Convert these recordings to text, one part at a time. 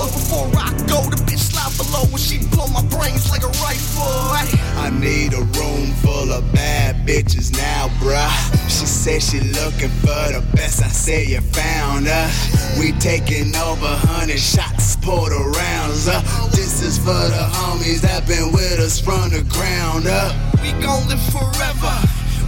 clothes before I go. The bitch slide below when she blow my brains like a rifle. I need a room full of bad bitches now, bruh. She said she looking for the best. I said you found her. We taking over hundred shots, pulled rounds up. Uh. This is for the homies that been with us from the ground up. We gon' live forever.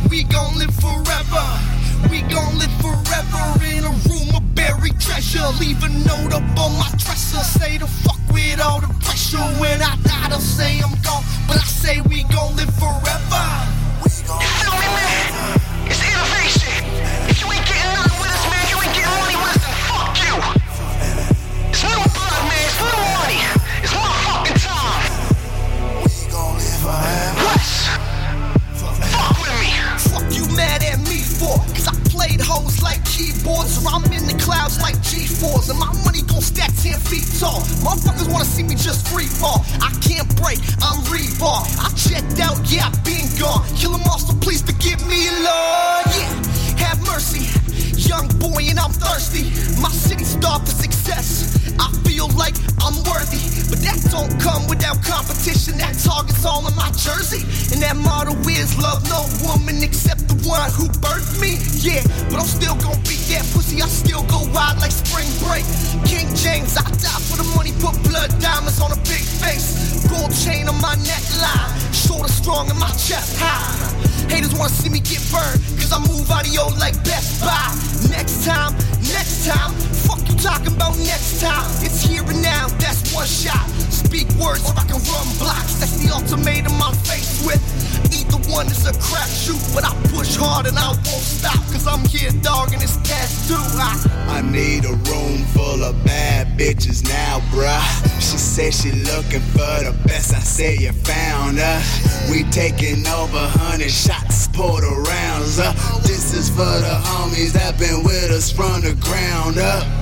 We gon' live forever. We gon' live forever in a room of buried treasure. Leave a note up on my dresser. Say the fuck with all the pressure. When I die, they'll say I'm gone. But I say we gon' live forever. We gon' live forever. It's innovation. If you ain't getting nothing with us, man, you ain't getting money with us, then fuck you. It's new blood, man. It's new money. It's motherfucking time. We gon' live forever. West. Fuck with me. Fuck you mad at me for? Cause I played hoes like keyboards, or I'm in the clouds like G4s, and my money gon' stack 10 feet tall. Motherfuckers wanna see me just free fall. I can't break, I'm rebar. I checked out, yeah, I been gone. Kill 'em all, so please forgive me, Lord. Yeah, have mercy. Young boy, and I'm thirsty. My city starved for success. I feel like I'm worthy, but that don't come without competition. That target's all in my jersey, and that motto is love no woman except the one who birthed me. Yeah, but I'm still gonna beat that pussy. I still go wild like spring break. King James, I die for the money. Put blood diamonds on a big face. Gold chain on my neckline, shoulder strong and my chest high. Haters wanna see me get burned, cause I move audio like Best Buy. Next time, next time, fuck you talking about next time. It's here and now, that's one shot. Speak words or I can run blocks. That's the ultimatum I'm faced with. Either one is a crap shoot, but I hard and I won't stop, cause I'm here, dog, and it's past. I, I need a room full of bad bitches now, bruh. She said she looking for the best. I said you found her. We taking over hundred shots, pulled rounds up. Uh. This is for the homies that been with us from the ground up.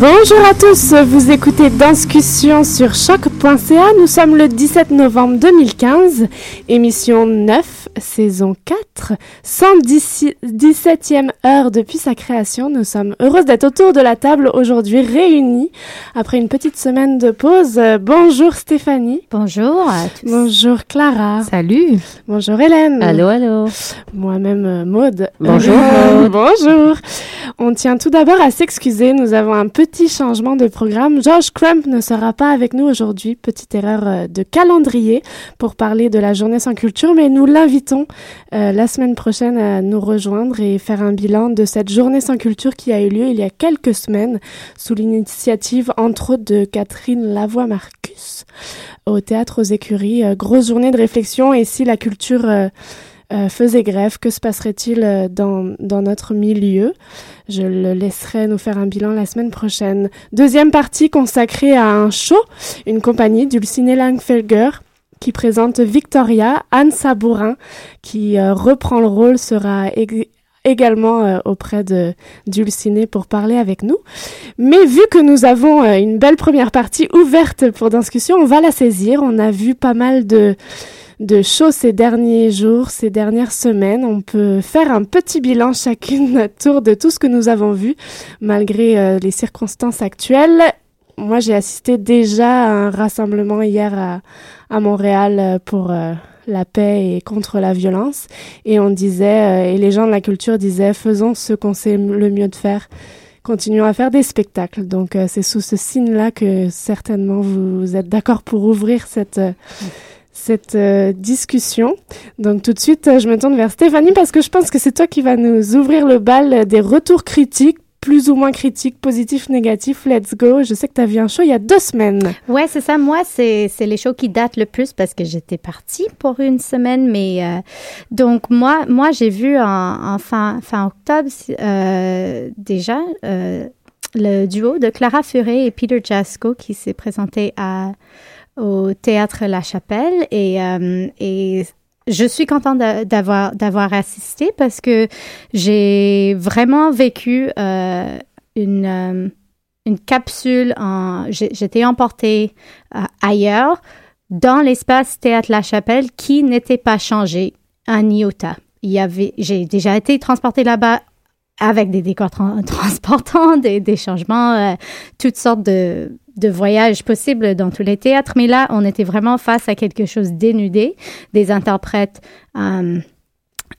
Bonjour à tous, vous écoutez Danscussion sur choc.ca. Nous sommes le 17 novembre 2015, émission 9, saison 4, 117e heure depuis sa création. Nous sommes heureuses d'être autour de la table aujourd'hui réunis après une petite semaine de pause. Bonjour Stéphanie. Bonjour à tous. Bonjour Clara. Salut. Bonjour Hélène. Allô, allô. Moi-même euh, Maude. Bonjour, Maude. Bonjour. On tient tout d'abord à s'excuser. Nous avons un petit changement de programme. George Crump ne sera pas avec nous aujourd'hui. Petite erreur euh, de calendrier pour parler de la journée sans culture, mais nous l'invitons euh, la semaine prochaine à nous rejoindre et faire un bilan de cette journée sans culture qui a eu lieu il y a quelques semaines sous l'initiative entre autres de Catherine Lavoie-Marcus au théâtre aux écuries. Euh, grosse journée de réflexion et si la culture euh, euh, faisait grève, que se passerait-il euh, dans, notre milieu? Je le laisserai nous faire un bilan la semaine prochaine. Deuxième partie consacrée à un show, une compagnie, Dulcinea Langfelger, qui présente Victoria, Anne Sabourin, qui reprend le rôle, sera ég- également auprès de Dulcinée pour parler avec nous. Mais vu que nous avons une belle première partie ouverte pour discussion, on va la saisir. On a vu pas mal de de shows ces derniers jours, ces dernières semaines. On peut faire un petit bilan chacune notre tour de tout ce que nous avons vu, malgré euh, les circonstances actuelles. Moi, j'ai assisté déjà à un rassemblement hier à, à Montréal euh, pour euh, la paix et contre la violence. Et on disait, et les gens de la culture disaient, faisons ce qu'on sait le mieux de faire. Continuons à faire des spectacles. Donc, c'est sous ce signe-là que certainement vous êtes d'accord pour ouvrir cette, cette euh, discussion. Donc, tout de suite, euh, je me tourne vers Stéphanie parce que je pense que c'est toi qui vas nous ouvrir le bal euh, des retours critiques, plus ou moins critiques, positifs, négatifs. Let's go. Je sais que tu as vu un show il y a deux semaines. Ouais, c'est ça. Moi, c'est les shows qui datent le plus parce que j'étais partie pour une semaine. Mais donc, moi, moi j'ai vu en, fin, fin octobre déjà le duo de Clara Furet et Peter Jasko qui s'est présenté à, au Théâtre La Chapelle. Et, euh, je suis contente d'a- d'avoir d'avoir assisté parce que j'ai vraiment vécu euh, une euh, une capsule en j'étais emportée ailleurs dans l'espace Théâtre La Chapelle qui n'était pas changé un iota. Il y avait j'ai déjà été transportée là-bas avec des décors tran- transportants, des, des changements, euh, toutes sortes de, de voyages possibles dans tous les théâtres. Mais là, on était vraiment face à quelque chose dénudé, des interprètes euh,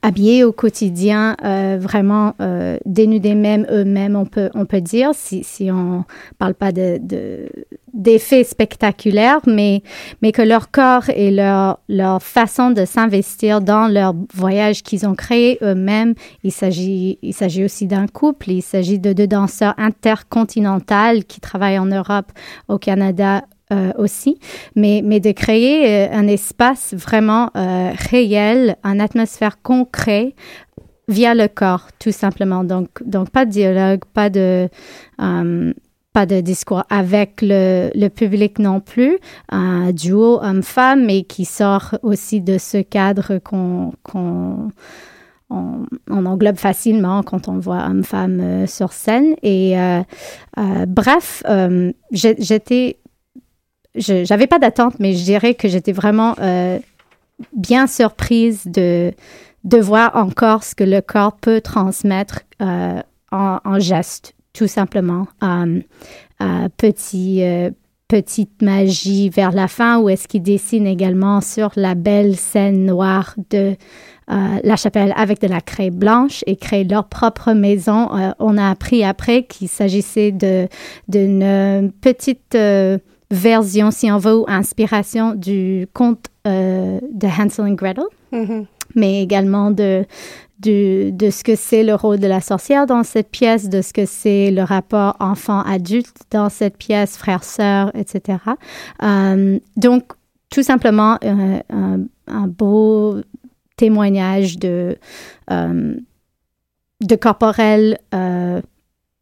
habillés au quotidien, euh, vraiment euh, dénudés même eux-mêmes, on peut, on peut dire, si, si on parle pas de, de- d'effets spectaculaires, mais, mais que leur corps et leur, leur façon de s'investir dans leur voyage qu'ils ont créé eux-mêmes, il s'agit, il s'agit aussi d'un couple, il s'agit de deux danseurs intercontinentales qui travaillent en Europe, au Canada, euh, aussi, mais, mais de créer euh, un espace vraiment euh, réel, une atmosphère concrète via le corps, tout simplement. Donc, donc pas de dialogue, pas de, euh, pas de discours avec le, public non plus. Un duo homme-femme, mais qui sort aussi de ce cadre qu'on on, englobe facilement quand on voit homme-femme euh, sur scène. Et euh, euh, bref, j'étais j'avais pas d'attente, mais je dirais que j'étais vraiment bien surprise de, de voir encore ce que le corps peut transmettre en, en gestes, tout simplement. Euh, petit, euh, petite magie vers la fin, où est-ce qu'il dessine également sur la belle scène noire de la chapelle avec de la craie blanche et créer leur propre maison. On a appris après qu'il s'agissait d'une petite version, si on veut, inspiration du conte de Hansel and Gretel, Mhm. Mais également de, du- de ce que c'est le rôle de la sorcière dans cette pièce, de ce que c'est le rapport enfant-adulte dans cette pièce, frère-sœur, etc. Euh, donc, tout simplement euh, un, beau témoignage de, euh, de corporel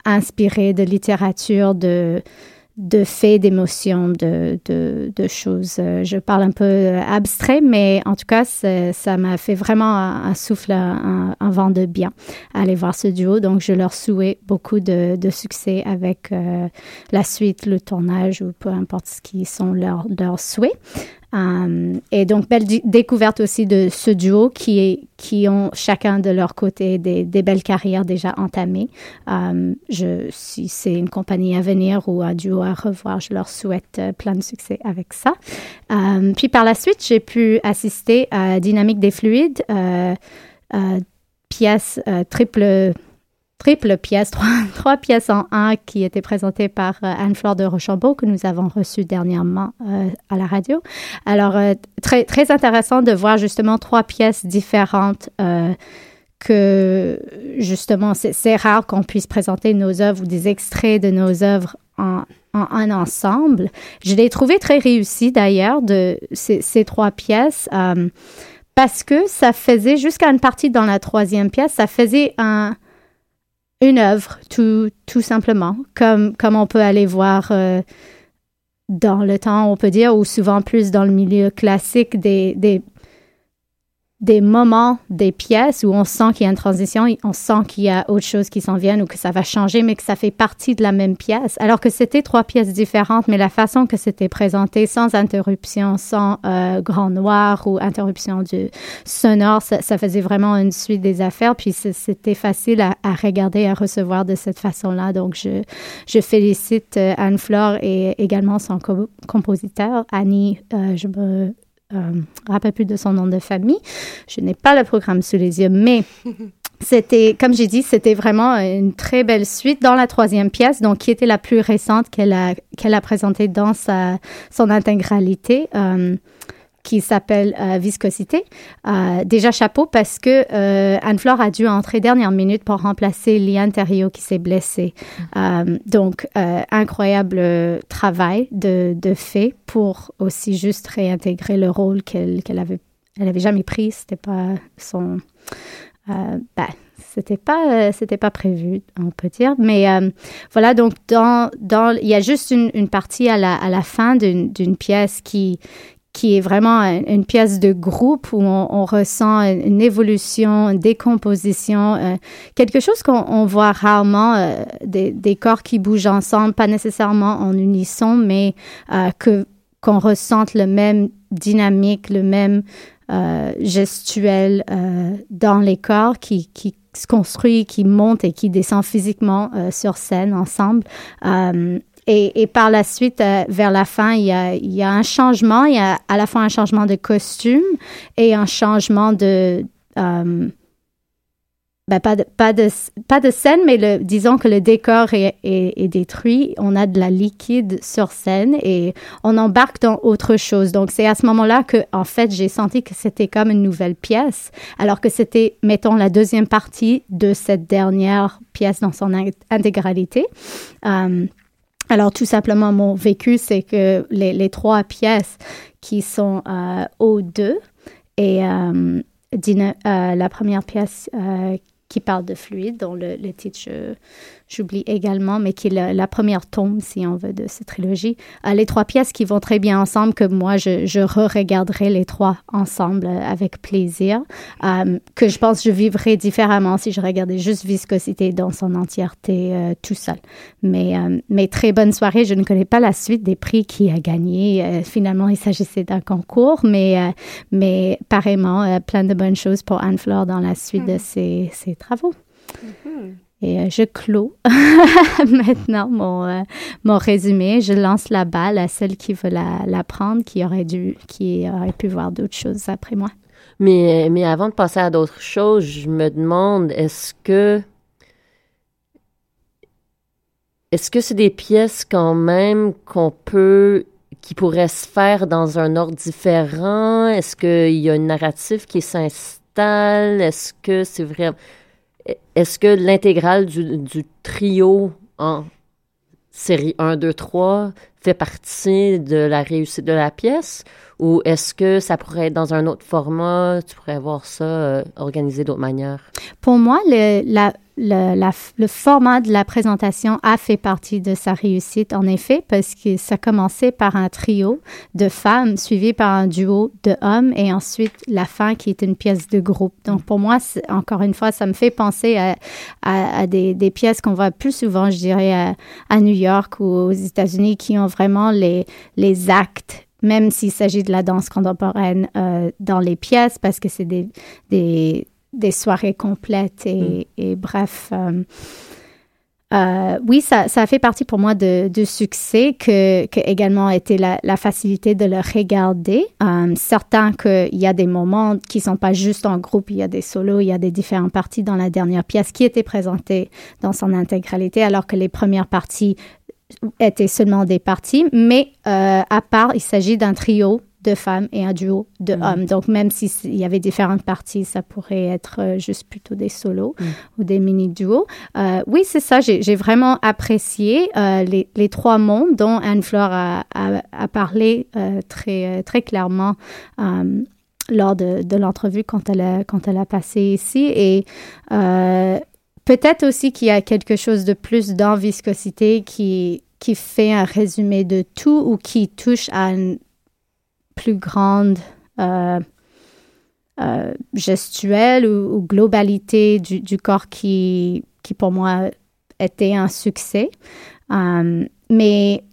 inspiré de littérature, de, de faits, d'émotions, de, de, de choses. Euh, Je parle un peu euh, abstrait, mais en tout cas, ça m'a fait vraiment un, souffle, un, un vent de bien aller voir ce duo. Donc, je leur souhaite beaucoup de, de succès avec euh, la suite, le tournage ou peu importe ce qui sont leurs, leurs souhaits. Euh, et donc, belle dé- découverte aussi de ce duo qui, qui ont chacun de leur côté des, belles carrières déjà entamées. Euh, si c'est une compagnie à venir ou un duo à revoir, je leur souhaite euh, plein de succès avec ça. Puis par la suite, j'ai pu assister à Dynamique des fluides, pièce triple triple pièce, trois, pièces en un qui étaient présentées par euh, Anne-Fleur de Rochambeau que nous avons reçue dernièrement euh, à la radio. Alors, euh, très, intéressant de voir justement trois pièces différentes que justement, c'est rare qu'on puisse présenter nos œuvres ou des extraits de nos œuvres en, un ensemble. Je l'ai trouvé très réussi d'ailleurs, de ces, trois pièces. parce que ça faisait, jusqu'à une partie dans la troisième pièce, ça faisait un, une œuvre, tout, simplement, comme, on peut aller voir euh, dans le temps, on peut dire, ou souvent plus dans le milieu classique, des, des moments, des pièces où on sent qu'il y a une transition, on sent qu'il y a autre chose qui s'en vient ou que ça va changer, mais que ça fait partie de la même pièce. Alors que c'était trois pièces différentes, mais la façon que c'était présenté, sans interruption, sans euh, grand noir ou interruption du sonore, ça, ça faisait vraiment une suite des affaires. Puis c'était facile à, à regarder, à recevoir de cette façon-là. Donc je, je félicite euh, Anne-Flore et également son co- compositeur, Annie. euh, je me euh, rappelle plus de son nom de famille. Je n'ai pas le programme sous les yeux, mais c'était, comme j'ai dit, c'était vraiment une très belle suite dans la troisième pièce, donc qui était la plus récente qu'elle a, qu'elle a présentée dans sa, son intégralité. euh, qui s'appelle euh, Viscosité. Euh, déjà chapeau parce que euh, Anne-Flore a dû entrer dernière minute pour remplacer Liane Thériault qui s'est blessée. Euh, donc, incroyable travail de, de fait pour aussi juste réintégrer le rôle qu'elle qu'elle avait, elle avait jamais pris. C'était pas son... Ben, c'était pas euh, c'était pas prévu on peut dire mais euh, voilà donc dans dans il y a juste une, une partie à la, à la fin d'une pièce qui qui est vraiment une pièce de groupe où on, ressent une évolution, une décomposition, euh, quelque chose qu'on on voit rarement, euh, des, corps qui bougent ensemble, pas nécessairement en unisson, mais euh, que qu'on ressente le même dynamique, le même gestuel dans les corps qui, se construit, qui monte et qui descend physiquement sur scène ensemble. Et, par la suite, euh, vers la fin, il y, a, un changement. Il y a à la fois un changement de costume et un changement de... euh, ben, pas, de, pas, de, pas de scène, mais disons que le décor est, détruit. On a de la liquide sur scène et on embarque dans autre chose. Donc, c'est à ce moment-là que, en fait, j'ai senti que c'était comme une nouvelle pièce, alors que c'était, mettons, la deuxième partie de cette dernière pièce dans son in- intégralité. Euh, alors, tout simplement, mon vécu, c'est que les, trois pièces qui sont euh, O2 et euh, euh, la première pièce euh, qui parle de fluide, dont le, le titre, j'oublie également, mais qui est la, la première tombe, si on veut, de cette trilogie. Euh, les trois pièces qui vont très bien ensemble, que moi, je, je re-regarderai les trois ensemble euh, avec plaisir, euh, que je pense que je vivrais différemment si je regardais juste Viscosité dans son entièreté euh, tout seul. Mais, mais très bonne soirée. Je ne connais pas la suite des prix qui a gagné. Finalement, il s'agissait d'un concours, mais, mais pareillement, plein de bonnes choses pour Anne-Fleur dans la suite de ses, ses travaux. Et euh, je clôt maintenant mon, euh, mon résumé. Je lance la balle à celle qui veut la, la prendre, qui aurait dû, qui aurait pu voir d'autres choses après moi. Mais, mais avant de passer à d'autres choses, je me demande, est-ce que... Est-ce que c'est des pièces quand même qu'on peut... qui pourraient se faire dans un ordre différent? Est-ce qu'il y a une narrative qui s'installe? Est-ce que c'est vrai... Est-ce que l'intégrale du, du trio en série 1, 2, 3 fait partie de la réussite de la pièce? Ou est-ce que ça pourrait être dans un autre format? Tu pourrais voir ça euh, organisé d'autres manières? Pour moi, le, la, le, le, format de la présentation a fait partie de sa réussite, en effet, parce que ça commençait par un trio de femmes suivi par un duo de hommes et ensuite la fin qui est une pièce de groupe. Donc, pour moi, encore une fois, ça me fait penser à, à, des, des, pièces qu'on voit plus souvent, je dirais, à, New York ou aux États-Unis qui ont vraiment les, les actes même s'il s'agit de la danse contemporaine euh, dans les pièces, parce que c'est des, des, soirées complètes et, mm. et bref. Euh, euh, oui, ça, ça, a fait partie pour moi de, de succès que, que également été la, la, facilité de le regarder. Euh, certain qu'il y a des moments qui sont pas juste en groupe, il y a des solos, il y a des différentes parties dans la dernière pièce qui étaient présentées dans son intégralité, alors que les premières parties étaient seulement des parties, mais euh, à part, il s'agit d'un trio de femmes et un duo de mmh. hommes. Donc, même s'il y avait différentes parties, ça pourrait être euh, juste plutôt des solos mmh. ou des mini-duos. Euh, oui, c'est ça. J'ai vraiment apprécié euh, les, les, trois mondes dont Anne-Fleur a, a, a, parlé euh, très, très clairement lors de, de l'entrevue quand, elle a, quand elle a passé ici. Et peut-être aussi qu'il y a quelque chose de plus dans viscosité qui, qui fait un résumé de tout ou qui touche à une plus grande euh, euh, gestuelle ou, globalité du, corps qui, qui, pour moi, était un succès. Um, mais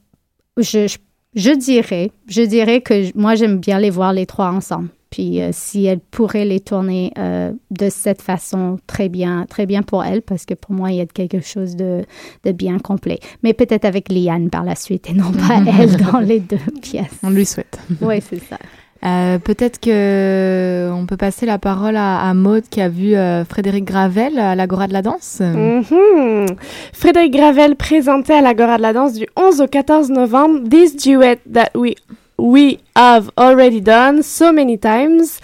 je, je, je, dirais, je dirais que moi, j'aime bien les voir les trois ensemble. Puis euh, si elle pourrait les tourner euh, de cette façon, très bien, très bien pour elle, parce que pour moi, il y a quelque chose de, de bien complet. Mais peut-être avec Liane par la suite et non pas elle dans les deux pièces. On lui souhaite. Oui, c'est ça. Euh, peut-être que on peut passer la parole à, à Maude qui a vu euh, Frédéric Gravel à l'Agora de la danse. Mm -hmm. Frédéric Gravel présenté à l'Agora de la danse du 11 au 14 novembre This Duet That We we have already done so many times.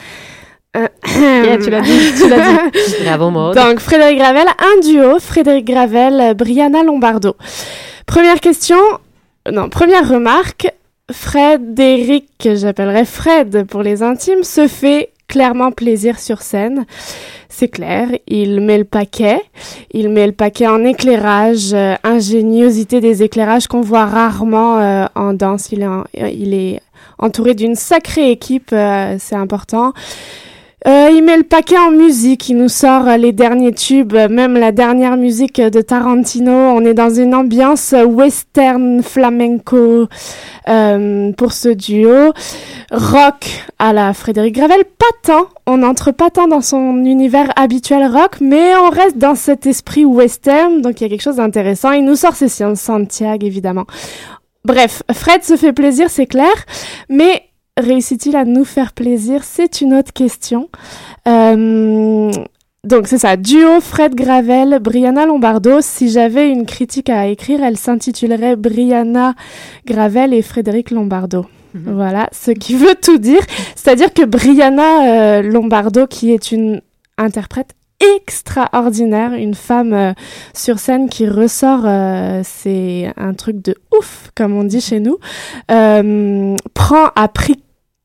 Euh, yeah, tu l'as dit, tu l'as dit. Bravo, Maud. Donc, Frédéric Gravel, un duo, Frédéric Gravel, Brianna Lombardo. Première question, non, première remarque, Frédéric, que j'appellerais Fred pour les intimes, se fait clairement plaisir sur scène. C'est clair, il met le paquet. Il met le paquet en éclairage, euh, ingéniosité des éclairages qu'on voit rarement euh, en danse. Il est, en, il est entouré d'une sacrée équipe, euh, c'est important. Euh, il met le paquet en musique, il nous sort euh, les derniers tubes, même la dernière musique de Tarantino. On est dans une ambiance western flamenco euh, pour ce duo. Rock à la Frédéric Gravel, pas tant. On n'entre pas tant dans son univers habituel rock, mais on reste dans cet esprit western, donc il y a quelque chose d'intéressant. Il nous sort ses Santiago, évidemment. Bref, Fred se fait plaisir, c'est clair, mais réussit-il à nous faire plaisir? C'est une autre question. Euh, donc c'est ça, duo Fred Gravel, Brianna Lombardo. Si j'avais une critique à écrire, elle s'intitulerait Brianna Gravel et Frédéric Lombardo. Mmh. Voilà, ce qui veut tout dire. C'est-à-dire que Brianna euh, Lombardo, qui est une interprète extraordinaire, une femme euh, sur scène qui ressort, euh, c'est un truc de ouf, comme on dit chez nous, euh, prend à prix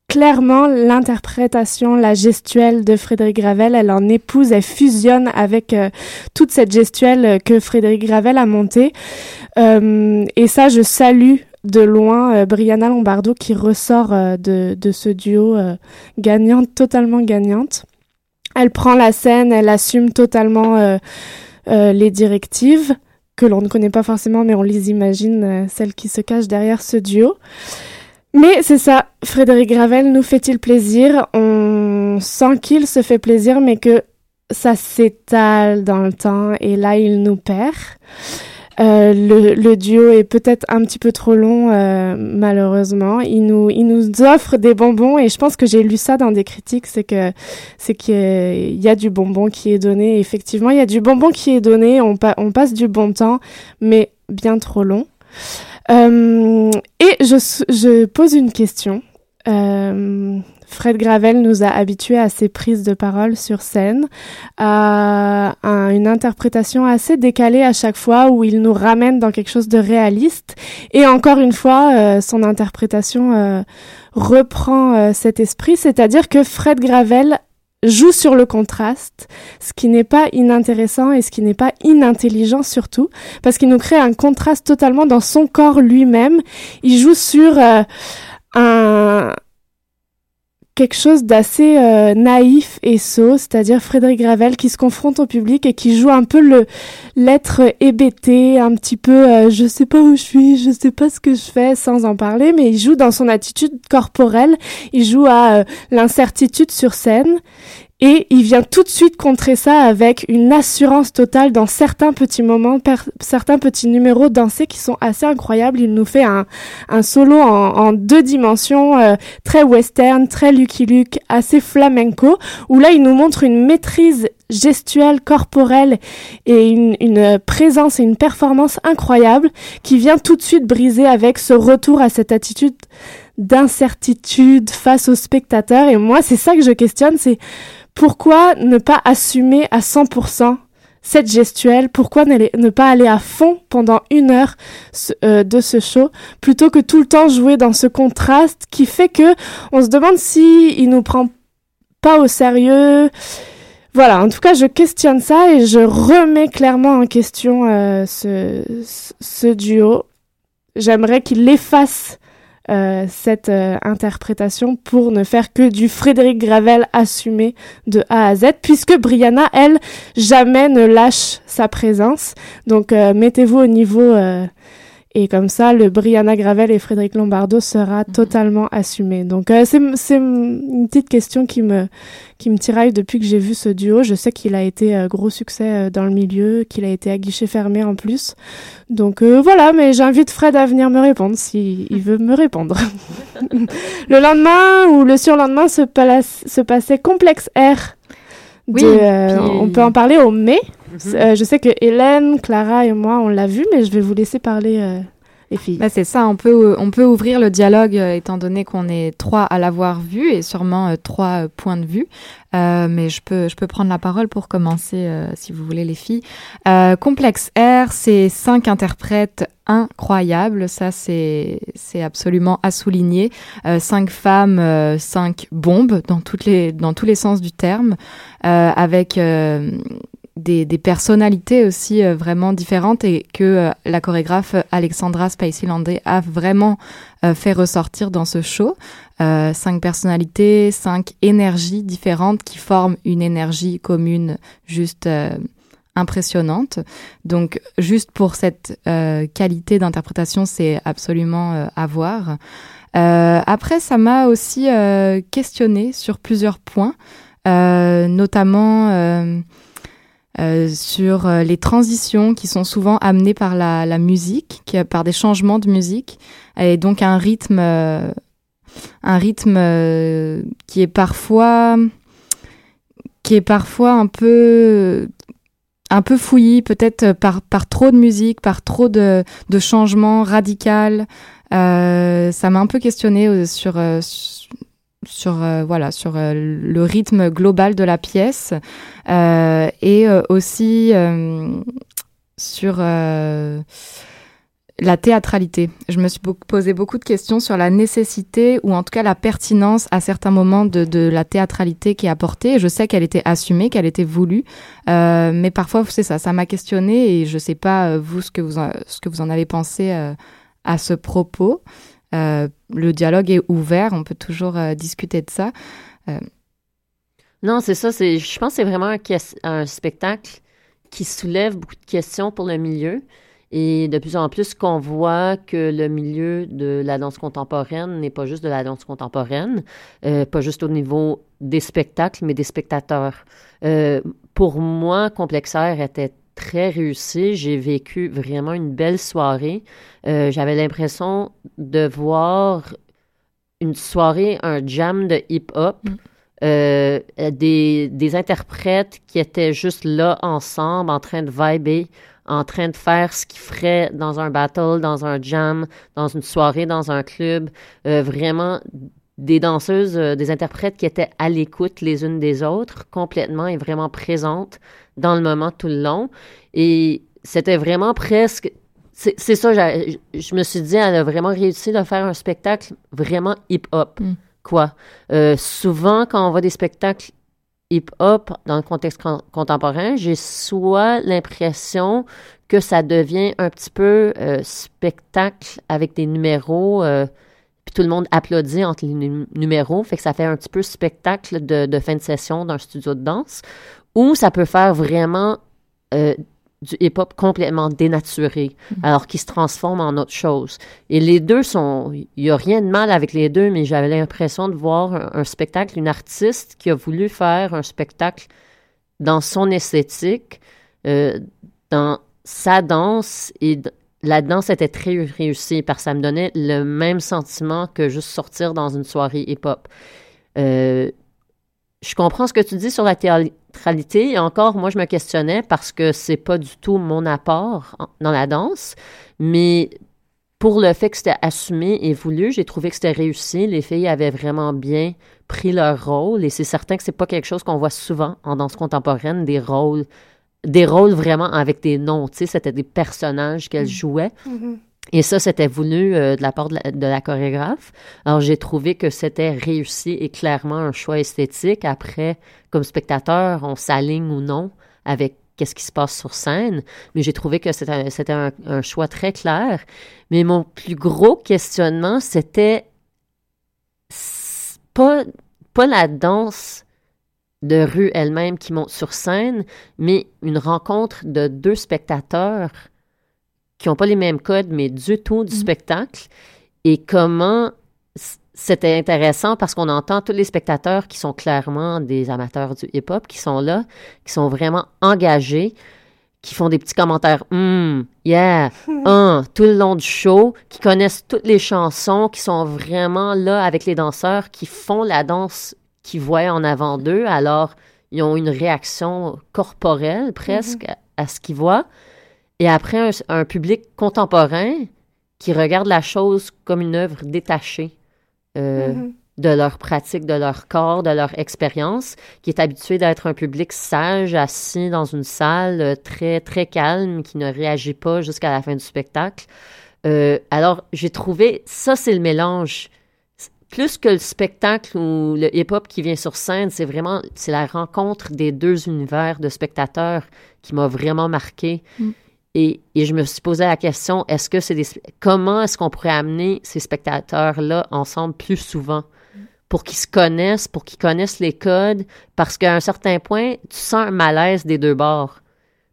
clairement l'interprétation, la gestuelle de Frédéric Gravel. Elle en épouse, elle fusionne avec euh, toute cette gestuelle que Frédéric Gravel a montée. Euh, et ça, je salue de loin euh, Brianna Lombardo qui ressort de, de ce duo gagnante, totalement gagnante. Elle prend la scène, elle assume totalement euh, euh, les directives que l'on ne connaît pas forcément, mais on les imagine, euh, celles qui se cachent derrière ce duo. Mais c'est ça, Frédéric Gravel nous fait-il plaisir? On sent qu'il se fait plaisir, mais que ça s'étale dans le temps, et là il nous perd. Euh, le, le, duo est peut-être un petit peu trop long, euh, malheureusement. Il nous, il nous offre des bonbons et je pense que j'ai lu ça dans des critiques, c'est que c'est qu'il y a du bonbon qui est donné. Effectivement, il y a du bonbon qui est donné. On, on passe du bon temps, mais bien trop long. Euh, et je, je pose une question. Fred Gravel nous a habitués à ses prises de parole sur scène, à, une interprétation assez décalée à chaque fois où il nous ramène dans quelque chose de réaliste. Et encore une fois, euh, son interprétation euh, reprend euh, cet esprit, c'est-à-dire que Fred Gravel joue sur le contraste, ce qui n'est pas inintéressant et ce qui n'est pas inintelligent surtout, parce qu'il nous crée un contraste totalement dans son corps lui-même. Il joue sur un quelque chose d'assez euh, naïf et sot, c'est-à-dire Frédéric Gravel qui se confronte au public et qui joue un peu le l'être hébété, un petit peu euh, je sais pas où je suis, je sais pas ce que je fais sans en parler, mais il joue dans son attitude corporelle, il joue à euh, l'incertitude sur scène et il vient tout de suite contrer ça avec une assurance totale dans certains petits moments, certains petits numéros dansés qui sont assez incroyables. Il nous fait un, un solo en, deux dimensions, euh, très western, très Lucky Luke, assez flamenco, où là il nous montre une maîtrise gestuelle, corporelle et une, une présence et une performance incroyable qui vient tout de suite briser avec ce retour à cette attitude d'incertitude face au spectateur. Et moi, c'est ça que je questionne, c'est pourquoi ne pas assumer à 100% cette gestuelle? Pourquoi ne, pas aller à fond pendant une heure euh, de ce show plutôt que tout le temps jouer dans ce contraste qui fait que on se demande si il nous prend pas au sérieux? Voilà, en tout cas, je questionne ça et je remets clairement en question euh, ce, ce duo. J'aimerais qu'il efface euh, cette euh, interprétation pour ne faire que du Frédéric Gravel assumé de A à Z, puisque Brianna, elle, jamais ne lâche sa présence. Donc euh, mettez-vous au niveau et comme ça, le Brianna Gravel et Frédéric Lombardo sera mhm. totalement assumé. Donc euh, c'est une petite question qui me qui me tiraille depuis que j'ai vu ce duo. Je sais qu'il a été euh, gros succès euh, dans le milieu, qu'il a été à guichet fermé en plus. Donc voilà, mais j'invite Fred à venir me répondre si il veut me répondre. le lendemain ou le surlendemain se, se passait Complexe R. Oui, On peut en parler au mai. Mhm. je sais que Hélène, Clara et moi, on l'a vu, mais je vais vous laisser parler les filles. Bah, c'est ça, on peut, on peut ouvrir le dialogue euh, étant donné qu'on est trois à l'avoir vu et sûrement euh, trois euh, points de vue. mais je peux, je peux prendre la parole pour commencer, si vous voulez, les filles. Complexe R, c'est cinq interprètes incroyables, ça c'est c'est absolument à souligner. cinq femmes, cinq bombes dans toutes les dans tous les sens du terme, avec des, personnalités aussi euh, vraiment différentes et que euh, la chorégraphe Alexandra Spicylandé a vraiment euh, fait ressortir dans ce show. cinq personnalités, cinq énergies différentes qui forment une énergie commune juste impressionnante. Donc juste pour cette qualité d'interprétation, c'est absolument à voir. après, ça m'a aussi questionné sur plusieurs points, notamment euh, sur euh, les transitions qui sont souvent amenées par la, musique, par des changements de musique, et donc un rythme, euh, un rythme qui est parfois, qui est parfois un peu, un peu fouillis, peut-être par, par trop de musique, par trop de, changements radicaux. ça m'a un peu questionné sur euh, voilà sur euh, le rythme global de la pièce euh, et aussi sur la théâtralité. Je me suis posé beaucoup de questions sur la nécessité ou en tout cas la pertinence à certains moments de, la théâtralité qui est apportée. Je sais qu'elle était assumée, qu'elle était voulue, mais parfois c'est ça, ça m'a questionné et je sais pas vous ce que vous ce que vous en avez pensé à ce propos. Euh, le dialogue est ouvert, on peut toujours euh, discuter de ça. Euh, non, c'est ça. Je pense que c'est vraiment un, spectacle qui soulève beaucoup de questions pour le milieu. Et de plus en plus qu'on voit que le milieu de la danse contemporaine n'est pas juste de la danse contemporaine, pas juste au niveau des spectacles, mais des spectateurs. pour moi, Complexaire était très réussi. J'ai vécu vraiment une belle soirée. Euh, j'avais l'impression de voir une soirée, un jam de hip-hop. Mm. Euh, des, des, interprètes qui étaient juste là ensemble, en train de vibrer, en train de faire ce qu'ils feraient dans un battle, dans un jam, dans une soirée, dans un club. Euh, vraiment des danseuses, euh, des interprètes qui étaient à l'écoute les unes des autres, complètement et vraiment présentes dans le moment tout le long. Et c'était vraiment presque... C'est ça, je me suis dit, elle a vraiment réussi de faire un spectacle vraiment hip-hop, quoi. Euh, souvent, quand on voit des spectacles hip-hop dans le contexte con- contemporain, j'ai soit l'impression que ça devient un petit peu euh, spectacle avec des numéros, puis tout le monde applaudit entre les nu- numéros, fait que ça fait un petit peu spectacle de, de fin de session d'un studio de danse, ou ça peut faire vraiment euh, du hip-hop complètement dénaturé, alors qu'il se transforme en autre chose. Et les deux sont... Il n'y a rien de mal avec les deux, mais j'avais l'impression de voir un, un spectacle, une artiste qui a voulu faire un spectacle dans son esthétique, euh, dans sa danse, et la danse était très réussie, parce que ça me donnait le même sentiment que juste sortir dans une soirée hip-hop. Euh, je comprends ce que tu dis sur la théâtralité. Et encore, moi, je me questionnais parce que c'est pas du tout mon apport dans la danse. Mais pour le fait que c'était assumé et voulu, j'ai trouvé que c'était réussi. Les filles avaient vraiment bien pris leur rôle. Et c'est certain que c'est pas quelque chose qu'on voit souvent en danse contemporaine, des rôles, des rôles vraiment avec des noms. Tu sais, c'était des personnages qu'elles jouaient. Et ça, c'était voulu euh, de la part de la, de la chorégraphe. Alors, j'ai trouvé que c'était réussi et clairement un choix esthétique. Après, comme spectateur, on s'aligne ou non avec qu'est-ce qui se passe sur scène. Mais j'ai trouvé que c'était un, c'était un, un choix très clair. Mais mon plus gros questionnement, c'était pas, pas la danse de rue elle-même qui monte sur scène, mais une rencontre de deux spectateurs qui n'ont pas les mêmes codes, mais du tout du spectacle. Et comment c'était intéressant parce qu'on entend tous les spectateurs qui sont clairement des amateurs du hip-hop, qui sont là, qui sont vraiment engagés, qui font des petits commentaires, hum, yeah, hum, tout le long du show, qui connaissent toutes les chansons, qui sont vraiment là avec les danseurs, qui font la danse qu'ils voient en avant d'eux. Alors, ils ont une réaction corporelle presque à, à ce qu'ils voient. Et après, un, un public contemporain qui regarde la chose comme une œuvre détachée euh, Mhm. de leur pratique, de leur corps, de leur expérience, qui est habitué d'être un public sage, assis dans une salle euh, très, très calme, qui ne réagit pas jusqu'à la fin du spectacle. Euh, alors, j'ai trouvé, ça, c'est le mélange. Plus que le spectacle ou le hip-hop qui vient sur scène, c'est vraiment, c'est la rencontre des deux univers de spectateurs qui m'a vraiment marqué. Mm. Et, et je me suis posé la question, est-ce que c'est des, comment est-ce qu'on pourrait amener ces spectateurs-là ensemble plus souvent? Pour qu'ils se connaissent, pour qu'ils connaissent les codes, parce qu'à un certain point, tu sens un malaise des deux bords.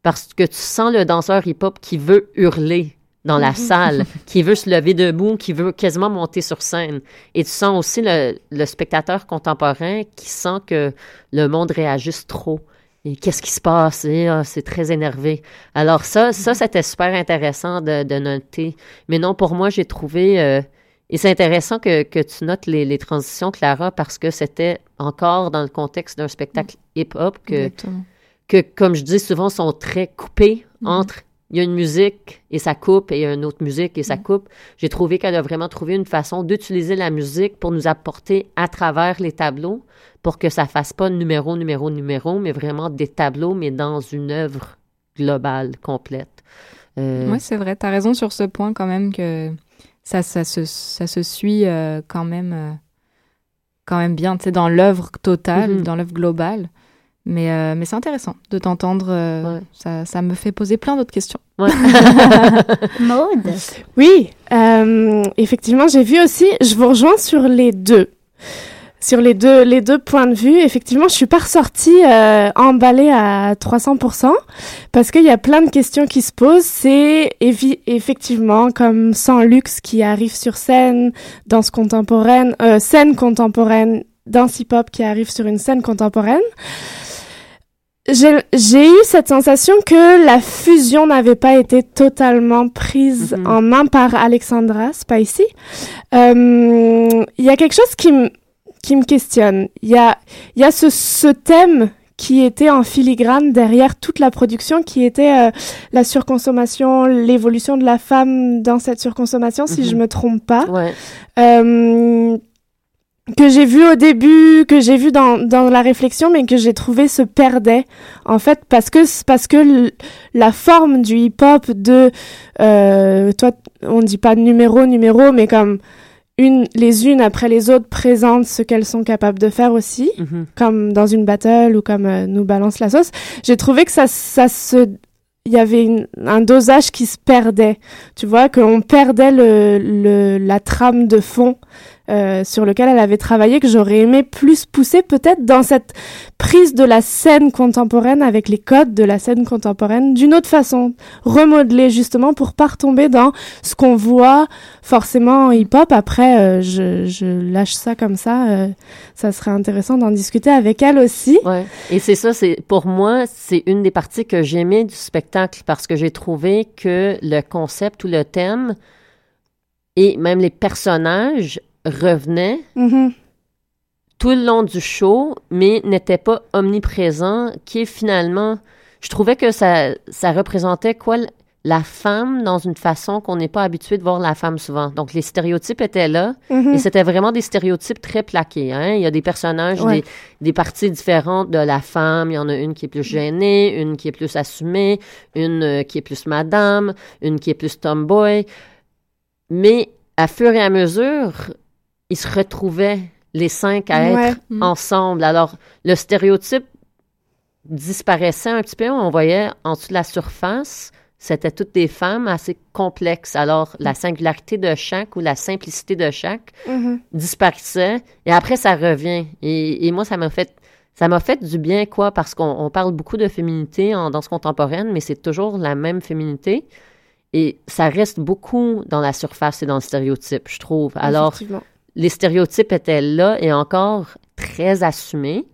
Parce que tu sens le danseur hip-hop qui veut hurler dans la Mhm. salle, qui veut se lever debout, qui veut quasiment monter sur scène. Et tu sens aussi le, le spectateur contemporain qui sent que le monde réagisse trop. Et qu'est-ce qui se passe? Et, ah, c'est très énervé. Alors ça, ça c'était super intéressant de, de noter. Mais non, pour moi, j'ai trouvé... euh, et c'est intéressant que, que tu notes les, les transitions, Clara, parce que c'était encore dans le contexte d'un spectacle hip-hop que, Exactement. que, comme je dis souvent, sont très coupés entre il y a une musique et ça coupe et il y a une autre musique et ça coupe. J'ai trouvé qu'elle a vraiment trouvé une façon d'utiliser la musique pour nous apporter à travers les tableaux pour que ça fasse pas numéro, numéro, numéro, mais vraiment des tableaux, mais dans une œuvre globale, complète. Euh, Oui, c'est vrai. Tu as raison sur ce point quand même que ça, ça, se, ça se suit euh, quand, même, euh, quand même bien, tu sais, dans l'œuvre totale, Mhm. dans l'œuvre globale. Mais, euh, mais c'est intéressant de t'entendre. euh, ça, ça me fait poser plein d'autres questions. Maude Oui, euh, effectivement, j'ai vu aussi, je vous rejoins sur les deux. Sur les deux, les deux points de vue, effectivement, je suis pas ressortie euh, emballée à 300% parce qu'il y a plein de questions qui se posent. C'est effectivement comme Sans Luxe qui arrive sur scène, danse contemporaine, euh, scène contemporaine, danse hip-hop qui arrive sur une scène contemporaine. J'ai eu cette sensation que la fusion n'avait pas été totalement prise en main par Alexandra Spicy. Euh, Il y a quelque chose qui me qui me questionne. Il y a il y a ce, ce thème qui était en filigrane derrière toute la production, qui était euh, la surconsommation, l'évolution de la femme dans cette surconsommation, si Mhm. je me trompe pas. Ouais. Euh, que j'ai vu au début, que j'ai vu dans, dans la réflexion, mais que j'ai trouvé se perdait en fait parce que parce que la forme du hip-hop de euh, toi on dit pas numéro numéro, mais comme une les unes après les autres présentent ce qu'elles sont capables de faire aussi, Mhm. comme dans une battle ou comme euh, nous balance la sauce. J'ai trouvé que ça ça se il y avait une- un dosage qui se perdait, tu vois, qu'on perdait le, le, la trame de fond euh, sur lequel elle avait travaillé, que j'aurais aimé plus pousser peut-être dans cette prise de la scène contemporaine avec les codes de la scène contemporaine d'une autre façon, remodeler justement pour pas retomber dans ce qu'on voit forcément en hip-hop. Après, euh, je, je lâche ça comme ça, euh, ça serait intéressant d'en discuter avec elle aussi. Ouais. Et c'est ça, c'est pour moi, c'est une des parties que j'aimais du spectacle parce que j'ai trouvé que le concept ou le thème et même les personnages revenaient Mhm. tout le long du show, mais n'étaient pas omniprésents, qui est finalement, je trouvais que ça, ça représentait quoi la femme dans une façon qu'on n'est pas habitué de voir la femme souvent. Donc les stéréotypes étaient là, Mhm. et c'était vraiment des stéréotypes très plaqués. Hein? Il y a des personnages, Ouais. des, des parties différentes de la femme. Il y en a une qui est plus gênée, une qui est plus assumée, une euh, qui est plus madame, une qui est plus tomboy. Mais à fur et à mesure, ils se retrouvaient les cinq à Ouais. être Mm. ensemble. Alors, le stéréotype disparaissait un petit peu. On voyait en dessous de la surface, c'était toutes des femmes assez complexes. Alors, la singularité de chaque ou la simplicité de chaque Mhm. disparaissait. Et après, ça revient. Et, et moi, ça m'a fait... Ça m'a fait du bien, quoi, parce qu'on on parle beaucoup de féminité en danse contemporaine, mais c'est toujours la même féminité. Et ça reste beaucoup dans la surface et dans le stéréotype, je trouve. Alors. Les stéréotypes étaient là et encore très assumés,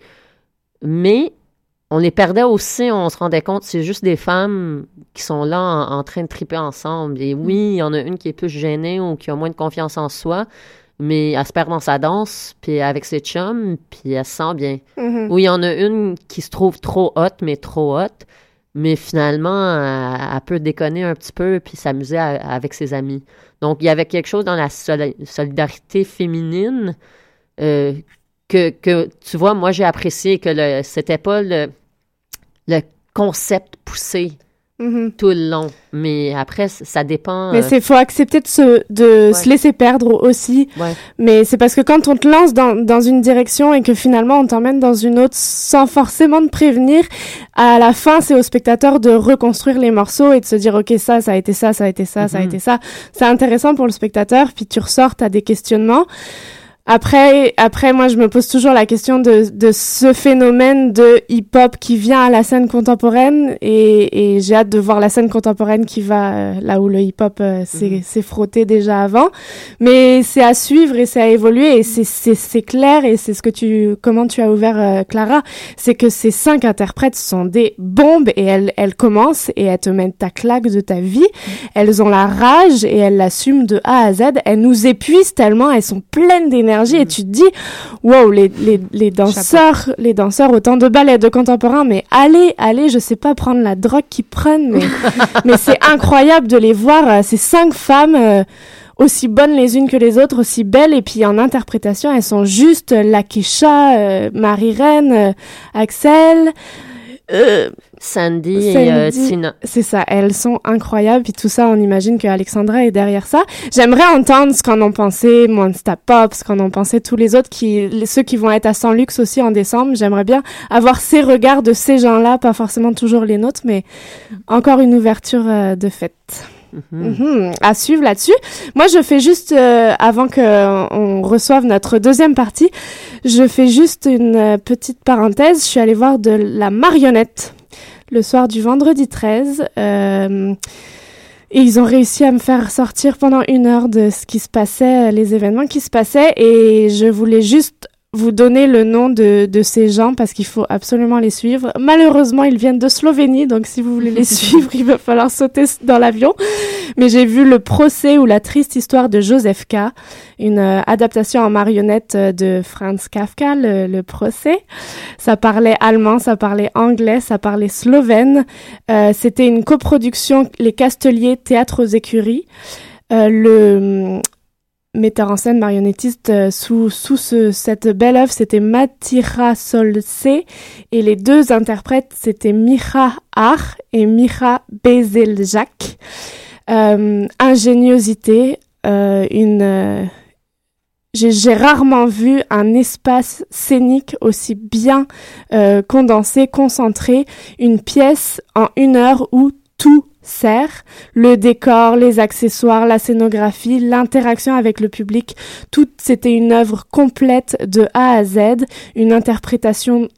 mais on les perdait aussi, on se rendait compte, c'est juste des femmes qui sont là en, en train de triper ensemble. Et oui, il y en a une qui est plus gênée ou qui a moins de confiance en soi, mais elle se perd dans sa danse, puis avec ses chums, puis elle se sent bien. Mhm. Ou il y en a une qui se trouve trop hot, mais trop hot, mais finalement, elle, elle peut déconner un petit peu puis s'amuser avec ses amis. Donc, il y avait quelque chose dans la soli- solidarité féminine euh, que, que, tu vois, moi, j'ai apprécié que c'était pas le, le concept poussé Mhm. tout le long. Mais après, ça dépend. Mais euh, c'est faut accepter de se de Ouais. se laisser perdre aussi. Ouais. Mais c'est parce que quand on te lance dans, dans une direction et que finalement on t'emmène dans une autre sans forcément te prévenir, à la fin c'est au spectateur de reconstruire les morceaux et de se dire ok ça ça a été ça ça a été ça ça a Mhm. été ça. C'est intéressant pour le spectateur puis tu ressors t'as des questionnements. Après, après, moi, je me pose toujours la question de, de ce phénomène de hip-hop qui vient à la scène contemporaine et, et j'ai hâte de voir la scène contemporaine qui va euh, là où le hip-hop euh, s'est Mhm. s'est frotté déjà avant. Mais c'est à suivre et c'est à évoluer et c'est- clair et c'est ce que tu, comment tu as ouvert euh, Clara, c'est que ces cinq interprètes sont des bombes et elles, elles commencent et elles te mettent ta claque de ta vie. Elles ont la rage et elles l'assument de A à Z. Elles nous épuisent tellement, elles sont pleines d'énergie et tu te dis, wow, les, les, les danseurs, les danseurs, autant de ballets, de contemporains, mais allez, allez, je sais pas prendre la drogue qu'ils prennent, mais, mais c'est incroyable de les voir, euh, ces cinq femmes, euh, aussi bonnes les unes que les autres, aussi belles, et puis en interprétation, elles sont juste euh, Lakisha, euh, Marie-Reine, euh, Axel, euh, Sandy, et euh, Tina. C'est ça, elles sont incroyables. Puis tout ça, on imagine que Alexandra est derrière ça. J'aimerais entendre ce qu'en ont pensé Monsta Pop, ce qu'en ont pensé tous les autres, qui, ceux qui vont être à San Lux aussi en décembre. J'aimerais bien avoir ces regards de ces gens-là, pas forcément toujours les nôtres, mais encore une ouverture euh, de fête. Mhm, à suivre là-dessus. Moi, je fais juste, euh, avant que on reçoive notre deuxième partie, je fais juste une euh, petite parenthèse. Je suis allée voir de la marionnette le soir du vendredi 13. euh, et ils ont réussi à me faire sortir pendant une heure de ce qui se passait, euh, les événements qui se passaient. Et je voulais juste vous donner le nom de, de ces gens parce qu'il faut absolument les suivre. Malheureusement, ils viennent de Slovénie, donc si vous voulez les suivre, il va falloir sauter dans l'avion. Mais j'ai vu le procès ou la triste histoire de Joseph K, une euh, adaptation en marionnette euh, de Franz Kafka, le, le procès. Ça parlait allemand, ça parlait anglais, ça parlait slovène. Euh, C'était une coproduction Les Casteliers Théâtre aux Écuries. Euh, le metteur en scène marionnettiste euh, sous, sous ce, cette belle œuvre, c'était Matira Solse et les deux interprètes, c'était Mira Ar et Mira Bezeljak. Euh, ingéniosité, euh, une... euh, j'ai j'ai rarement vu un espace scénique aussi bien euh, condensé, concentré, une pièce en une heure où tout sert, le décor, les accessoires, la scénographie, l'interaction avec le public, tout c'était une œuvre complète de A à Z, une interprétation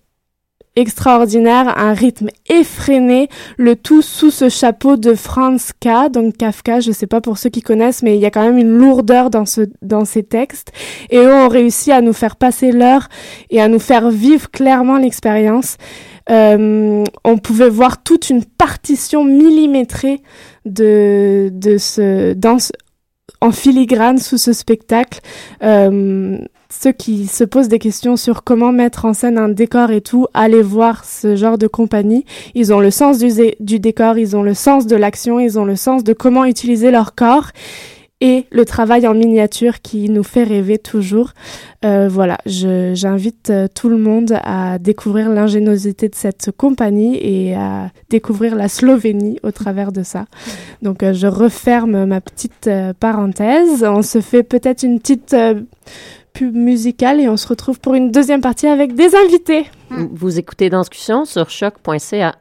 extraordinaire, un rythme effréné, le tout sous ce chapeau de Franz K, donc Kafka, je sais pas pour ceux qui connaissent, mais il y a quand même une lourdeur dans ce, dans ces textes, et eux ont réussi à nous faire passer l'heure et à nous faire vivre clairement l'expérience. Euh, on pouvait voir toute une partition millimétrée de, de ce, dans ce- en filigrane sous ce spectacle. Euh, ceux qui se posent des questions sur comment mettre en scène un décor et tout, allez voir ce genre de compagnie. Ils ont le sens du, du décor, ils ont le sens de l'action, ils ont le sens de comment utiliser leur corps et le travail en miniature qui nous fait rêver toujours. Euh, voilà, j'invite euh, tout le monde à découvrir l'ingéniosité de cette compagnie et à découvrir la Slovénie au travers de ça. Donc euh, je referme ma petite parenthèse. On se fait peut-être une petite pub musicale et on se retrouve pour une deuxième partie avec des invités. Vous écoutez Danscussion sur choc.ca.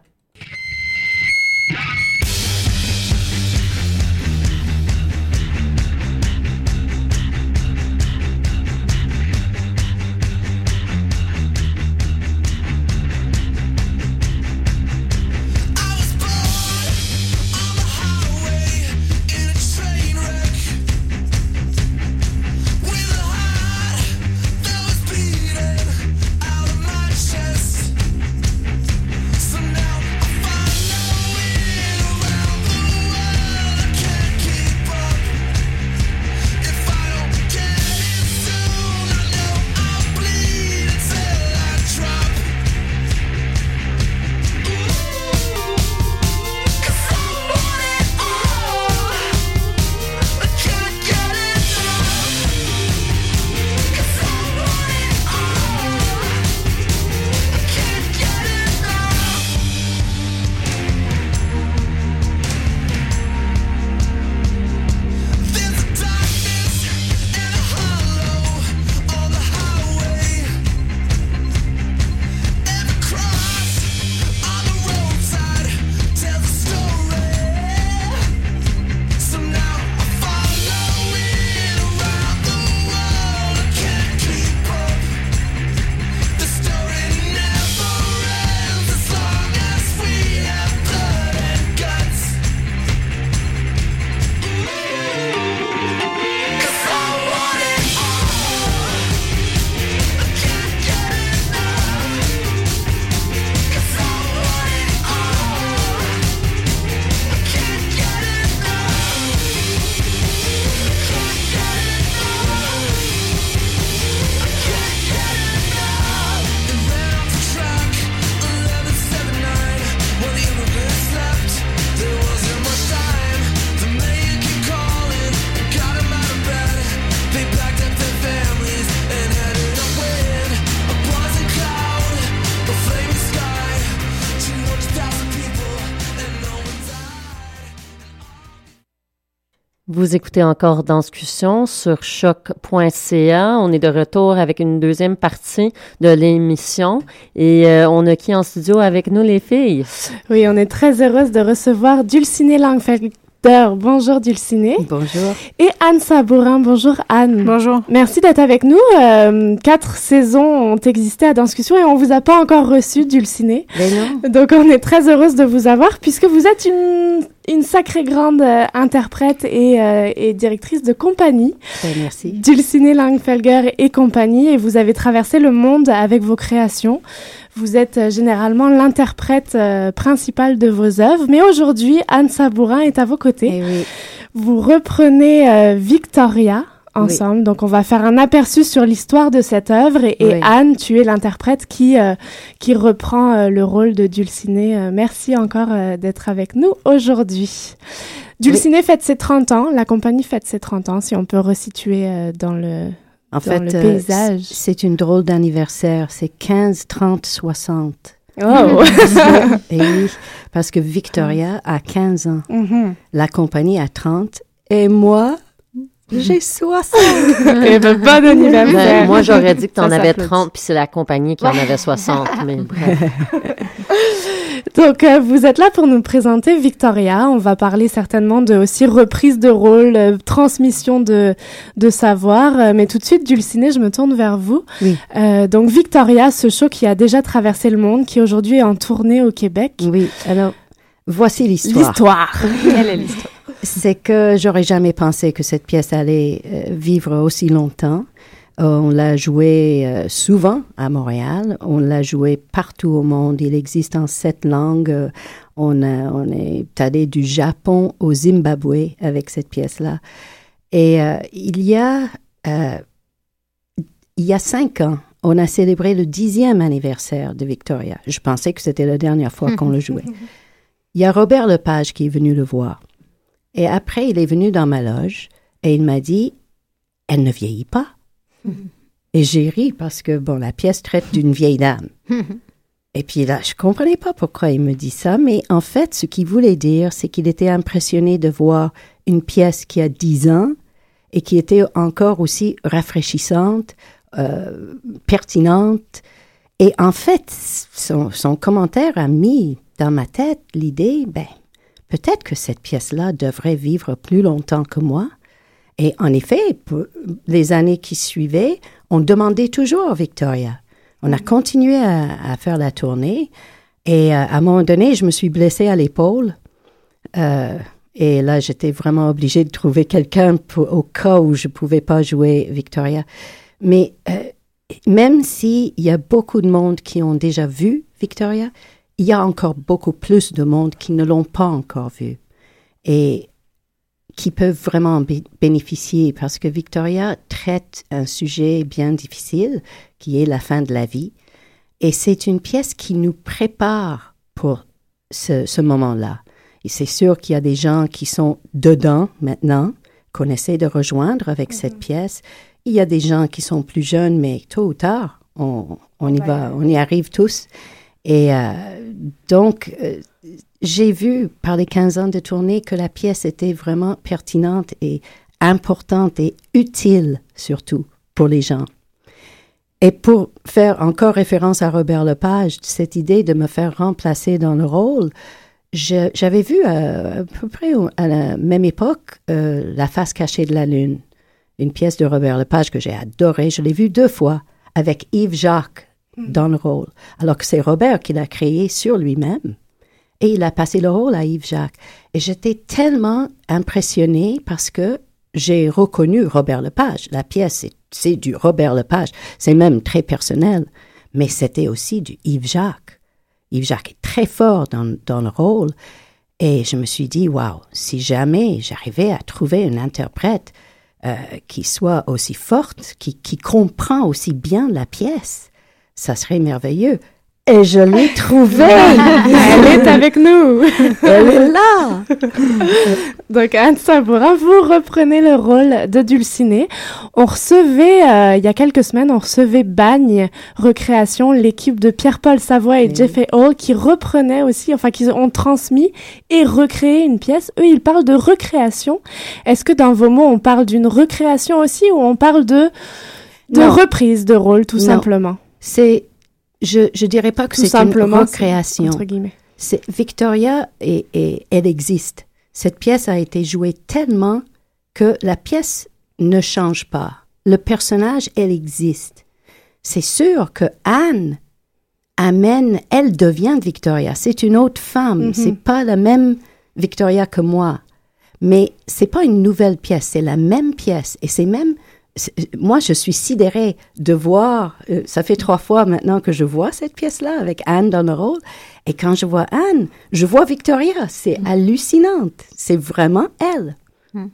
Vous écoutez encore Danscussion sur choc.ca. On est de retour avec une deuxième partie de l'émission. Et euh, on a qui en studio avec nous, les filles? Oui, on est très heureuse de recevoir Dulcinée Bonjour Dulcinée. Bonjour. Et Anne Sabourin. Bonjour Anne. Bonjour. Merci d'être avec nous. Euh, quatre saisons ont existé à Danscussion et on vous a pas encore reçu Dulcinée. Ben non. Donc on est très heureuse de vous avoir puisque vous êtes une, une sacrée grande euh, interprète et, euh, et directrice de compagnie. Ben, merci. Dulcinée Langfelger et compagnie et vous avez traversé le monde avec vos créations. Vous êtes euh, généralement l'interprète euh, principale de vos œuvres, mais aujourd'hui, Anne Sabourin est à vos côtés. Vous reprenez euh, Victoria ensemble, donc on va faire un aperçu sur l'histoire de cette œuvre et, et Oui. Anne, tu es l'interprète qui euh, qui reprend euh, le rôle de Dulcinée. Euh, merci encore euh, d'être avec nous aujourd'hui. Dulciné fête ses 30 ans, la compagnie fête ses 30 ans, si on peut resituer euh, dans le, En dans fait, le euh, paysage. c'est une drôle d'anniversaire. C'est 15, 30, 60. Oh. Et oui, parce que Victoria a 15 ans, Mhm. la compagnie a 30, et moi, j'ai 60. Eh ben, bon anniversaire. Ben, moi, j'aurais dit que tu en avais s'applaudit. 30, puis c'est la compagnie qui en avait 60. Mais bref. Donc, euh, vous êtes là pour nous présenter Victoria. On va parler certainement de aussi reprise de rôle, euh, transmission de, de savoir. Euh, mais tout de suite, Dulciné, je me tourne vers vous. Oui. Euh, donc, Victoria, ce show qui a déjà traversé le monde, qui aujourd'hui est en tournée au Québec. Oui, alors, voici l'histoire. L'histoire. Quelle est l'histoire? C'est que j'aurais jamais pensé que cette pièce allait euh, vivre aussi longtemps. Euh, on l'a jouée euh, souvent à Montréal. On l'a jouée partout au monde. Il existe en sept langues. On, a- on est allé du Japon au Zimbabwe avec cette pièce-là. Et euh, il y a euh, il y a cinq ans, on a célébré le dixième anniversaire de Victoria. Je pensais que c'était la dernière fois qu'on le jouait. Il y a Robert Lepage qui est venu le voir. Et après, il est venu dans ma loge et il m'a dit, elle ne vieillit pas. Et j'ai ri parce que, bon, la pièce traite d'une vieille dame. Et puis là, je comprenais pas pourquoi il me dit ça, mais en fait, ce qu'il voulait dire, c'est qu'il était impressionné de voir une pièce qui a 10 ans et qui était encore aussi rafraîchissante, euh, pertinente. Et en fait, son, son commentaire a mis dans ma tête l'idée, ben, peut-être que cette pièce-là devrait vivre plus longtemps que moi. Et en effet, les années qui suivaient, on demandait toujours Victoria. On a continué à, faire la tournée. Et euh, à un moment donné, je me suis blessée à l'épaule. Euh, et là, j'étais vraiment obligée de trouver quelqu'un au cas où je pouvais pas jouer Victoria. Mais euh, même s'il y a beaucoup de monde qui ont déjà vu Victoria, il y a encore beaucoup plus de monde qui ne l'ont pas encore vu et qui peuvent vraiment en bé- bénéficier parce que Victoria traite un sujet bien difficile qui est la fin de la vie. Et c'est une pièce qui nous prépare pour ce, ce moment-là. Et c'est sûr qu'il y a des gens qui sont dedans maintenant, qu'on essaie de rejoindre avec cette pièce. Il y a des gens qui sont plus jeunes, mais tôt ou tard, on, on y va, on y arrive tous. Et euh, donc, euh, j'ai vu par les 15 ans de tournée que la pièce était vraiment pertinente et importante et utile surtout pour les gens. Et pour faire encore référence à Robert Lepage, cette idée de me faire remplacer dans le rôle, j'avais vu euh, à peu près à la même époque La face cachée de la lune, une pièce de Robert Lepage que j'ai adorée. Je l'ai vue deux fois avec Yves Jacques dans le rôle, alors que c'est Robert qui l'a créé sur lui-même. Et il a passé le rôle à Yves Jacques. Et j'étais tellement impressionnée parce que j'ai reconnu Robert Lepage. La pièce, c'est- c'est du Robert Lepage. C'est même très personnel. Mais c'était aussi du Yves Jacques. Yves Jacques est très fort dans, dans le rôle. Et je me suis dit, waouh, si jamais j'arrivais à trouver une interprète euh, qui soit aussi forte, qui, qui comprend aussi bien la pièce, ça serait merveilleux. Et je l'ai trouvée. Elle est avec nous. Elle est là. Donc, Anne Sabourin, vous reprenez le rôle de Dulcinée. On recevait, euh, il y a quelques semaines, on recevait Bagne Recréation, l'équipe de Pierre-Paul Savoie et Jeffrey Hall, qui reprenaient aussi, enfin, qui ont transmis et recréé une pièce. Eux, ils parlent de recréation. Est-ce que dans vos mots, on parle d'une recréation aussi ou on parle de, de Non. reprise de rôle, tout Non. simplement? C'est, je, je dirais pas que c'est une recréation. C'est Victoria et, et elle existe. Cette pièce a été jouée tellement que la pièce ne change pas. Le personnage, elle existe. C'est sûr que Anne amène, elle devient Victoria. C'est une autre femme. Mhm. C'est pas la même Victoria que moi. Mais c'est pas une nouvelle pièce, c'est la même pièce. Et c'est même, moi, je suis sidérée de voir, euh, ça fait trois fois maintenant que je vois cette pièce-là avec Anne dans le rôle. Et quand je vois Anne, je vois Victoria. C'est hallucinante. C'est vraiment elle. Mm.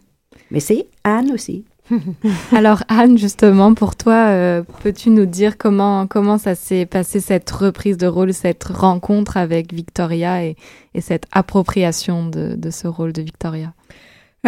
Mais c'est Anne aussi. Alors Anne, justement, pour toi, euh, peux-tu nous dire comment comment ça s'est passé cette reprise de rôle, cette rencontre avec Victoria et, et cette appropriation de, de ce rôle de Victoria?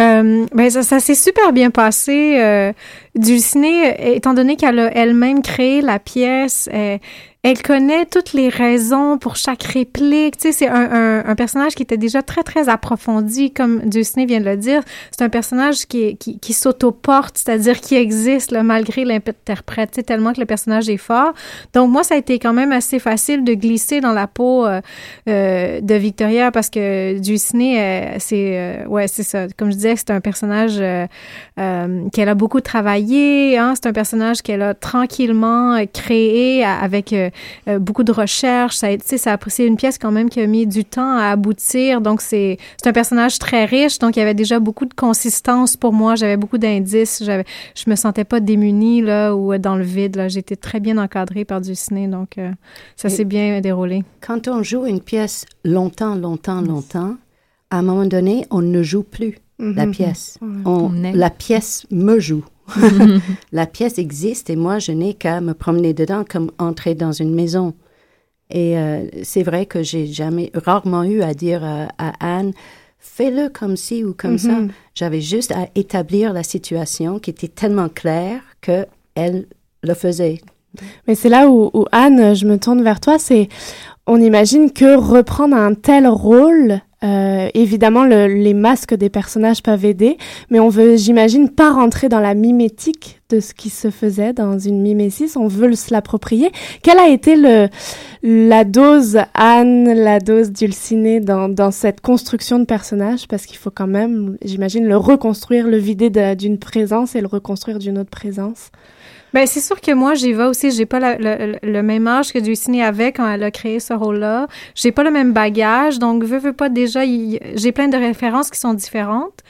Euh, ben ça, ça s'est super bien passé. Euh, Dulcinée, étant donné qu'elle a elle-même créé la pièce, euh, elle connaît toutes les raisons pour chaque réplique. Tu sais, c'est un, un, personnage qui était déjà très, très approfondi, comme Dulcinée vient de le dire. C'est un personnage qui, qui, qui s'autoporte, c'est-à-dire qui existe malgré l'interprète, tu sais, tellement que le personnage est fort. Donc, moi, ça a été quand même assez facile de glisser dans la peau euh, euh, de Victoria parce que Dulcinée, euh, c'est... ouais, c'est ça. Comme je disais, c'est un personnage qu'elle a beaucoup travaillé. Hein? C'est un personnage qu'elle a tranquillement créé avec beaucoup de recherche. Ça, a- tu sais, ça a- c'est une pièce quand même qui a mis du temps à aboutir. Donc, c'est c'est un personnage très riche. Donc, il y avait déjà beaucoup de consistance pour moi. J'avais beaucoup d'indices. J'avais, je me sentais pas démunie là, ou dans le vide. Là. J'étais très bien encadrée par du ciné. Donc, euh, ça s'est bien déroulé. Quand on joue une pièce longtemps, longtemps, longtemps, à un moment donné, on ne joue plus la Mhm. pièce. On- On est. la pièce me joue. la pièce existe et moi, je n'ai qu'à me promener dedans comme entrer dans une maison. Et euh, c'est vrai que j'ai jamais, rarement eu à dire à, à Anne, fais-le comme ci ou comme ça. Mhm. J'avais juste à établir la situation qui était tellement claire que elle le faisait. Mais c'est là où, où, Anne, je me tourne vers toi, c'est on imagine que reprendre un tel rôle, euh, évidemment le- les masques des personnages peuvent aider, mais on veut, j'imagine, pas rentrer dans la mimétique de ce qui se faisait dans une mimésis, on veut se l'approprier. Quelle a été le, la dose Anne, la dose Dulcinée dans, dans cette construction de personnage Parce qu'il faut quand même, j'imagine, le reconstruire, le vider de- d'une présence et le reconstruire d'une autre présence. Ben c'est sûr que moi j'y vais aussi. J'ai pas la- le, le même âge que Dulcinée avait quand elle a créé ce rôle-là. J'ai pas le même bagage, donc veux veux pas déjà. J'ai plein de références qui sont différentes.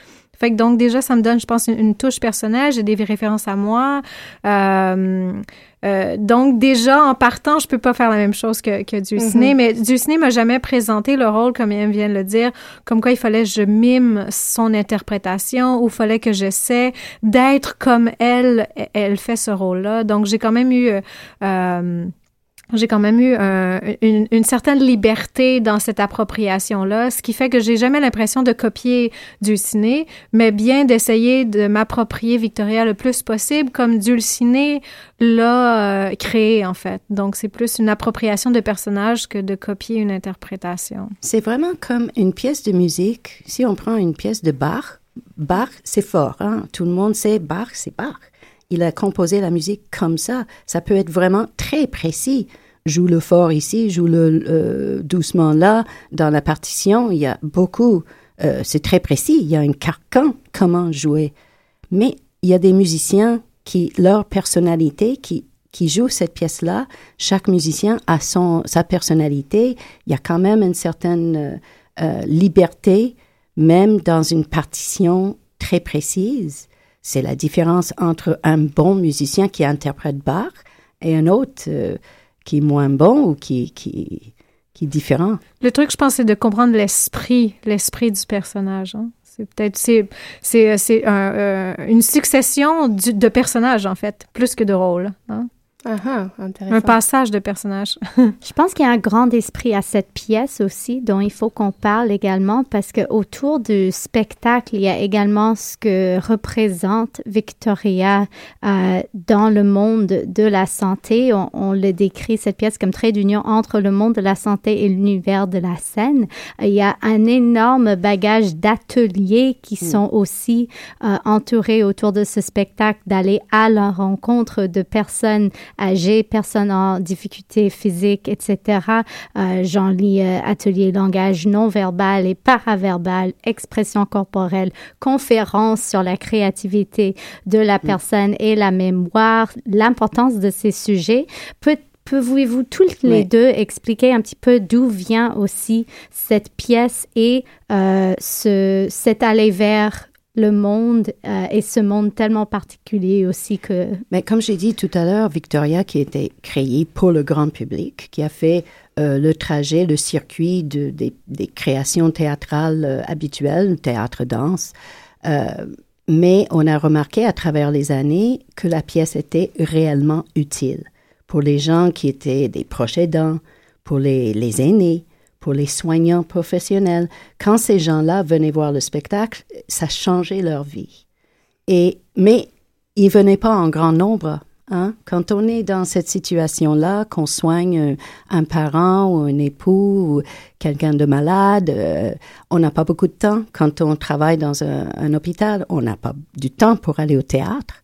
Fait que donc déjà ça me donne, je pense, une, une touche personnelle. J'ai des références à moi. Euh, euh, donc déjà en partant, je peux pas faire la même chose que, que Dulcinée. Mhm. Mais Dulcinée m'a jamais présenté le rôle comme elle vient de le dire, comme quoi il fallait que je mime son interprétation ou fallait que j'essaie d'être comme elle, elle fait ce rôle-là. Donc, j'ai quand même eu... euh, euh, j'ai quand même eu euh, une, certaine liberté dans cette appropriation-là, ce qui fait que j'ai jamais l'impression de copier Dulcinée, mais bien d'essayer de m'approprier Victoria le plus possible, comme Dulcinée l'a euh, créé en fait. Donc c'est plus une appropriation de personnage que de copier une interprétation. C'est vraiment comme une pièce de musique. Si on prend une pièce de Bach, Bach, c'est fort. Hein? Tout le monde sait Bach, c'est Bach. Il a composé la musique comme ça. Ça peut être vraiment très précis. Joue le fort ici, joue le euh, doucement là. Dans la partition, il y a beaucoup. euh, c'est très précis. Il y a un carcan comment jouer. Mais il y a des musiciens qui, leur personnalité, qui qui jouent cette pièce-là, chaque musicien a son, sa personnalité. Il y a quand même une certaine euh, liberté, même dans une partition très précise. C'est la différence entre un bon musicien qui interprète Bach et un autre euh, qui est moins bon ou qui, est différent. Le truc, je pense, c'est de comprendre l'esprit, l'esprit du personnage. hein. C'est peut-être c'est c'est c'est un, euh, une succession de personnages en fait, plus que de rôles. hein. Intéressant. Un passage de personnages. Je pense qu'il y a un grand esprit à cette pièce aussi dont il faut qu'on parle également parce que autour du spectacle, il y a également ce que représente Victoria euh, dans le monde de la santé. On, on le décrit cette pièce comme trait d'union entre le monde de la santé et l'univers de la scène. Il y a un énorme bagage d'ateliers qui sont aussi euh, entourés autour de ce spectacle, d'aller à la rencontre de personnes âgées, personnes en difficulté physique, etc. Euh, J'en lis euh, atelier langage non verbal et paraverbal, expression corporelle, conférences sur la créativité de la personne et la mémoire, l'importance de ces sujets. Peut Pouvez-vous tous les Oui. deux expliquer un petit peu d'où vient aussi cette pièce et euh, ce, cet aller vers le monde euh, et ce monde tellement particulier aussi que... Mais comme j'ai dit tout à l'heure, Victoria, qui était créée pour le grand public, qui a fait euh, le trajet, le circuit de, des, des créations théâtrales euh, habituelles, théâtre, danse, euh, mais on a remarqué à travers les années que la pièce était réellement utile pour les gens qui étaient des proches aidants, pour les, les aînés, pour les soignants professionnels. Quand ces gens-là venaient voir le spectacle, ça changeait leur vie. Et, mais ils venaient pas en grand nombre. Hein? Quand on est dans cette situation-là, qu'on soigne un, un, parent ou un époux ou quelqu'un de malade, euh, on n'a pas beaucoup de temps. Quand on travaille dans un, un hôpital, on n'a pas du temps pour aller au théâtre.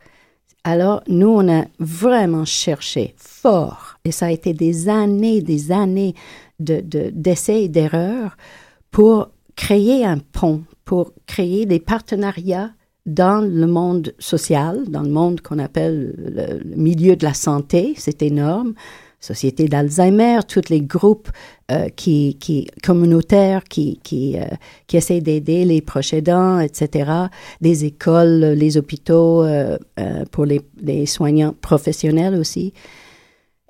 Alors, nous, on a vraiment cherché fort, et ça a été des années, des années d'essais de, d'essais et d'erreurs pour créer un pont, pour créer des partenariats dans le monde social, dans le monde qu'on appelle le, milieu de la santé, c'est énorme. Société d'Alzheimer, tous les groupes euh, qui, qui communautaires qui qui, euh, qui essaient d'aider les proches aidants, etc. Les écoles, les hôpitaux euh, pour les, les soignants professionnels aussi.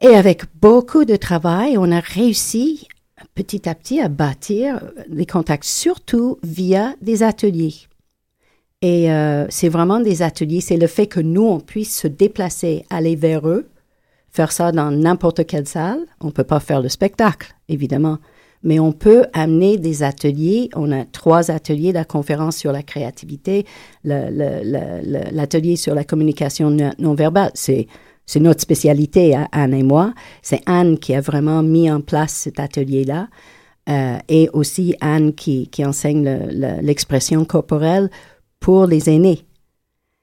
Et avec beaucoup de travail, on a réussi petit à petit à bâtir des contacts, surtout via des ateliers. Et euh, c'est vraiment des ateliers, c'est le fait que nous, on puisse se déplacer, aller vers eux, faire ça dans n'importe quelle salle. On ne peut pas faire le spectacle, évidemment, mais on peut amener des ateliers. On a trois ateliers, la conférence sur la créativité, l'atelier sur la communication non verbale. C'est c'est notre spécialité, Anne et moi. C'est Anne qui a vraiment mis en place cet atelier-là. Euh, et aussi Anne qui, enseigne l'expression corporelle pour les aînés.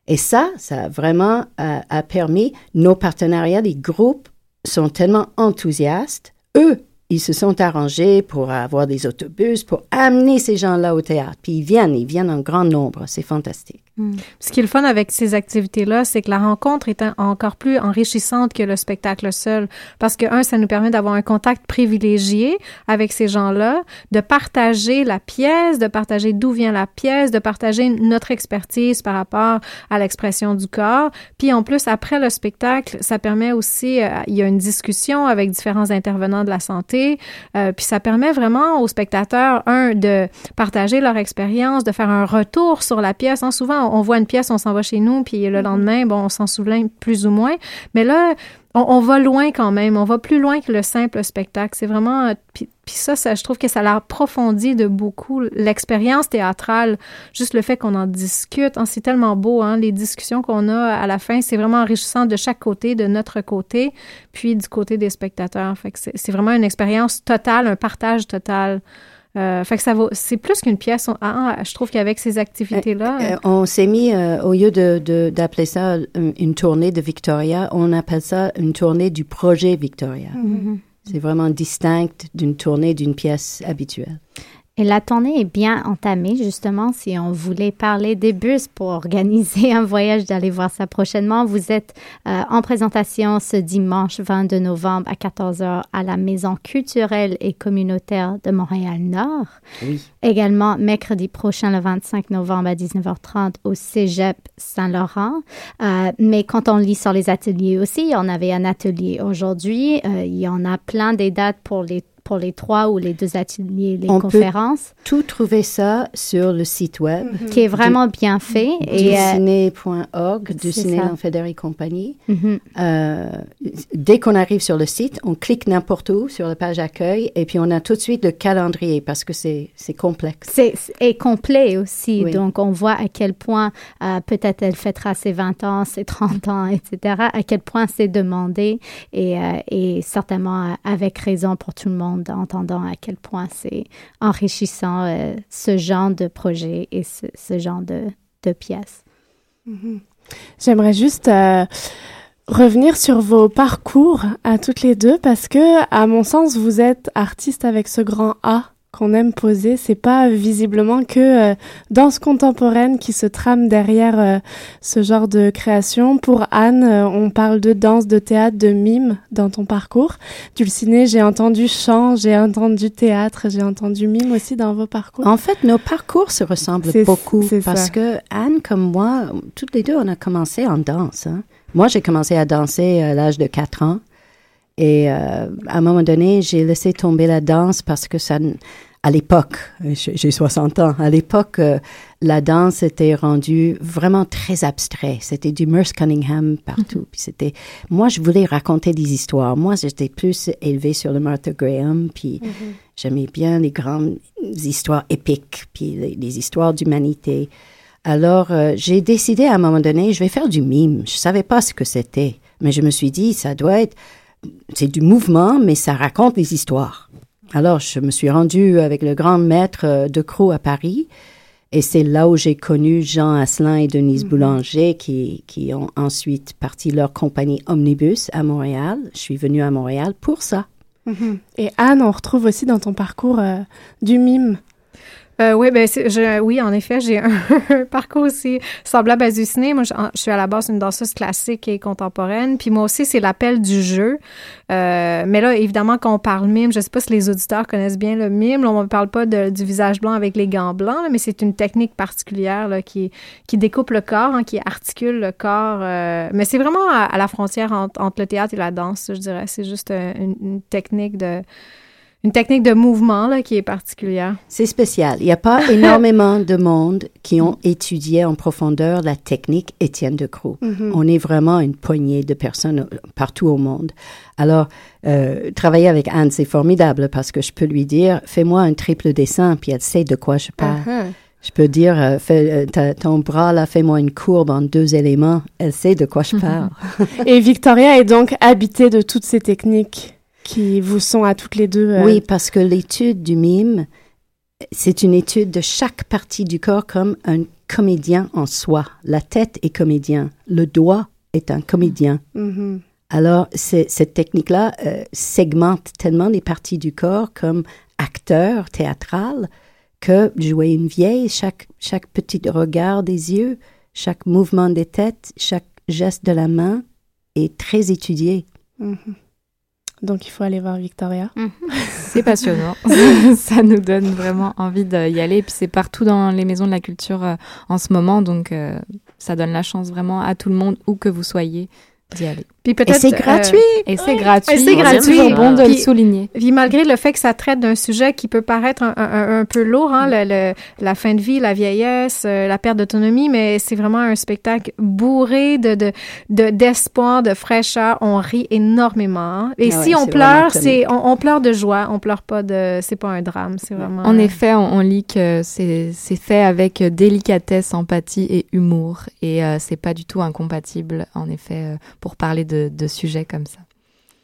Et ça, ça vraiment euh, a permis nos partenariats, les groupes sont tellement enthousiastes. Eux, ils se sont arrangés pour avoir des autobus, pour amener ces gens-là au théâtre. Puis ils viennent, ils viennent en grand nombre. C'est fantastique. Mm. Ce qui est le fun avec ces activités-là, c'est que la rencontre est encore plus enrichissante que le spectacle seul. Parce que, un, ça nous permet d'avoir un contact privilégié avec ces gens-là, de partager la pièce, de partager d'où vient la pièce, de partager notre expertise par rapport à l'expression du corps. Puis, en plus, après le spectacle, ça permet aussi, euh, il y a une discussion avec différents intervenants de la santé. Euh, puis, ça permet vraiment aux spectateurs, un, de partager leur expérience, de faire un retour sur la pièce. Hein, souvent, on voit une pièce, on s'en va chez nous, puis le mm-hmm. lendemain, bon, on s'en souvient plus ou moins. Mais là, on, on, va loin quand même. On va plus loin que le simple spectacle. C'est vraiment. Euh, puis, puis ça, ça, je trouve que ça l'approfondit de beaucoup l'expérience théâtrale. Juste le fait qu'on en discute. Hein, c'est tellement beau, hein, les discussions qu'on a à la fin. C'est vraiment enrichissant de chaque côté, de notre côté, puis du côté des spectateurs. Fait que c'est vraiment une expérience totale, un partage total. Euh, fait que ça vaut, c'est plus qu'une pièce. On, ah, je trouve qu'avec ces activités-là. Euh, euh, on s'est mis, euh, au lieu de, d'appeler ça une, tournée de Victoria, on appelle ça une tournée du projet Victoria. Mm-hmm. C'est vraiment distinct d'une tournée d'une pièce habituelle. Et la tournée est bien entamée, justement, si on voulait parler des bus pour organiser un voyage, d'aller voir ça prochainement. Vous êtes euh, en présentation ce dimanche 22 novembre à 14h à la Maison culturelle et communautaire de Montréal-Nord. Oui. Également, mercredi prochain, le 25 novembre à 19h30 au Cégep Saint-Laurent. Euh, mais quand on lit sur les ateliers aussi, on avait un atelier aujourd'hui. Euh, il y en a plein des dates pour les pour les trois ou les deux ateliers, les On conférences. Peut tout trouver ça sur le site web. Mm -hmm. Qui est vraiment du, bien fait. et ciné.org, du ciné Fédéral et compagnie. Mm -hmm. euh, dès qu'on arrive sur le site, on clique n'importe où sur la page accueil et puis on a tout de suite le calendrier parce que c'est complexe. C'est et complet aussi. Oui. Donc on voit à quel point euh, peut-être elle fêtera ses 20 ans, ses 30 ans, etc. À quel point c'est demandé et, euh, et certainement avec raison pour tout le monde entendant à quel point c'est enrichissant euh, ce genre de projet et ce, genre de, de pièces. -hmm. J'aimerais juste euh, revenir sur vos parcours à toutes les deux parce que, à mon sens, vous êtes artiste avec ce grand A qu'on aime poser, c'est pas visiblement que euh, danse contemporaine qui se trame derrière euh, ce genre de création. Pour Anne, euh, on parle de danse, de théâtre, de mime dans ton parcours. Dulciné, j'ai entendu chant, j'ai entendu théâtre, j'ai entendu mime aussi dans vos parcours. En fait, nos parcours se ressemblent beaucoup parce ça. que Anne comme moi, toutes les deux, on a commencé en danse. Hein. Moi, j'ai commencé à danser à l'âge de 4 ans. Et euh, à un moment donné, j'ai laissé tomber la danse parce que ça, à l'époque, j'ai j'ai 60 ans, à l'époque, euh, la danse était rendue vraiment très abstrait. C'était du Merce Cunningham partout. Puis c'était, moi, je voulais raconter des histoires. Moi, j'étais plus élevée sur le Martha Graham, puis j'aimais bien les grandes histoires épiques, puis les, les histoires d'humanité. Alors, euh, j'ai décidé à un moment donné, je vais faire du mime. Je savais pas ce que c'était, mais je me suis dit, ça doit être, c'est du mouvement, mais ça raconte des histoires. Alors, je me suis rendue avec le grand maître euh, de Croix à Paris. Et c'est là où j'ai connu Jean Asselin et Denise Boulanger qui, qui ont ensuite parti leur compagnie Omnibus à Montréal. Je suis venue à Montréal pour ça. Mhm. Et Anne, on retrouve aussi dans ton parcours euh, du mime. Euh, oui, ben, je, oui, en effet, j'ai un, parcours aussi semblable à du ciné. Moi, je, suis à la base une danseuse classique et contemporaine. Puis moi aussi, c'est l'appel du jeu. Euh, mais là, évidemment, quand on parle mime, je sais pas si les auditeurs connaissent bien le mime. Là, on ne parle pas de- du visage blanc avec les gants blancs, mais c'est une technique particulière là, qui, qui découpe le corps, hein, qui articule le corps. euh, mais c'est vraiment à, la frontière entre, le théâtre et la danse, je dirais. C'est juste une, une technique de une technique de mouvement là, qui est particulière. C'est spécial. Il n'y a pas énormément de monde qui ont étudié en profondeur la technique Étienne de Croix. Mhm. On est vraiment une poignée de personnes euh, partout au monde. Alors, euh, travailler avec Anne, c'est formidable parce que je peux lui dire, fais-moi un triple dessin, puis elle sait de quoi je parle. Ah, Je peux dire, euh, fais, euh, ton bras là, fais-moi une courbe en deux éléments. Elle sait de quoi je parle. Et Victoria est donc habitée de toutes ces techniques qui vous sont à toutes les deux. euh, Oui, parce que l'étude du mime, c'est une étude de chaque partie du corps comme un comédien en soi. La tête est comédien, le doigt est un comédien. mhm. Alors, cette technique-là euh, segmente tellement les parties du corps comme acteur théâtral que jouer une vieille, chaque, chaque petit regard des yeux, chaque mouvement des têtes, chaque geste de la main est très étudié. Mhm. Donc il faut aller voir Victoria. C'est passionnant. ça nous donne vraiment envie d'y aller. Puis c'est partout dans les maisons de la culture euh, en ce moment. Donc euh, ça donne la chance vraiment à tout le monde, où que vous soyez, d'y aller. Puis peut-être, c'est gratuit. Et c'est Oui. gratuit. Et c'est gratuit. toujours bon de Puis- le souligner. Puis malgré le fait que ça traite d'un sujet qui peut paraître un, un- un peu lourd, hein, le- le- la fin de vie, la vieillesse, euh, la perte d'autonomie, mais c'est vraiment un spectacle bourré de de- de- d'espoir, de, fraîcheur. On rit énormément. hein. Et Ah si ouais, on c'est pleure, c'est on, on pleure de joie. On pleure pas de. C'est pas un drame. C'est vraiment. En effet, on, on lit que c'est c'est fait avec délicatesse, empathie et humour. Et euh, c'est pas du tout incompatible, en effet, euh, pour parler de, de sujets comme ça.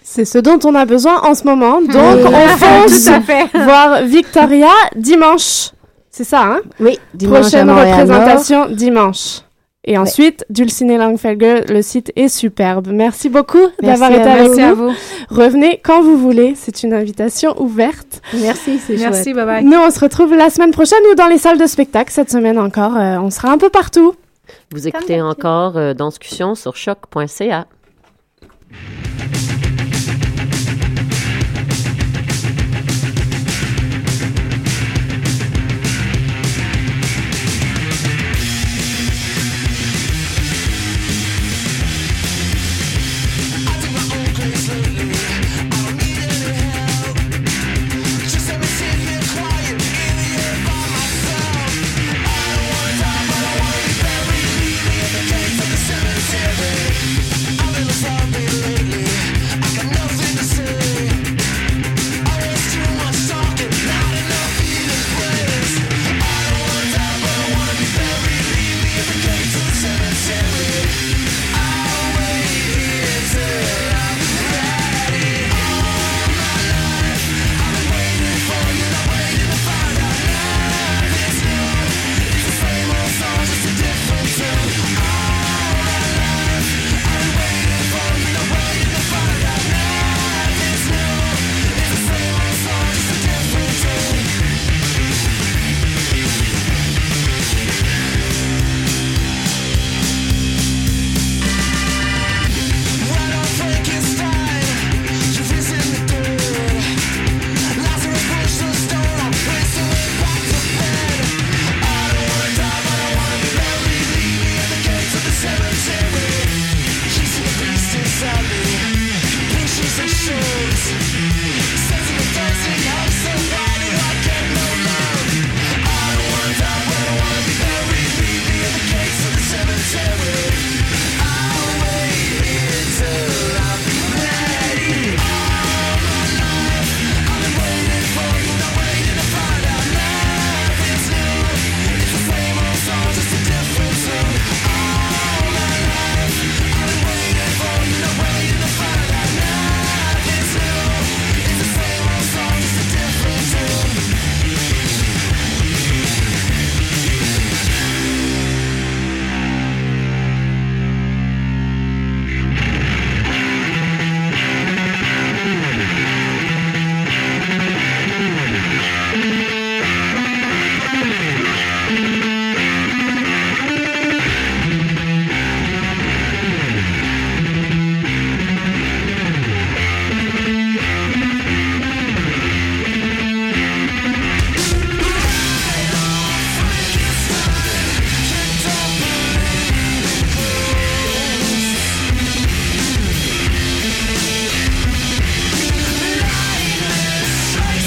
C'est ce dont on a besoin en ce moment. Donc on fonce voir Victoria dimanche. C'est ça, hein? Oui, dimanche Prochaine représentation dimanche. Et ensuite, Dulciné Langfelger, le site est superbe. Merci beaucoup d'avoir Merci été avec vous. nous. Merci à vous. Revenez quand vous voulez, c'est une invitation ouverte. Merci, c'est Merci. chouette. Bye bye. Nous, on se retrouve la semaine prochaine ou dans les salles de spectacle cette semaine encore. Euh, on sera un peu partout. Vous écoutez encore euh, Danscussion sur choc.ca. you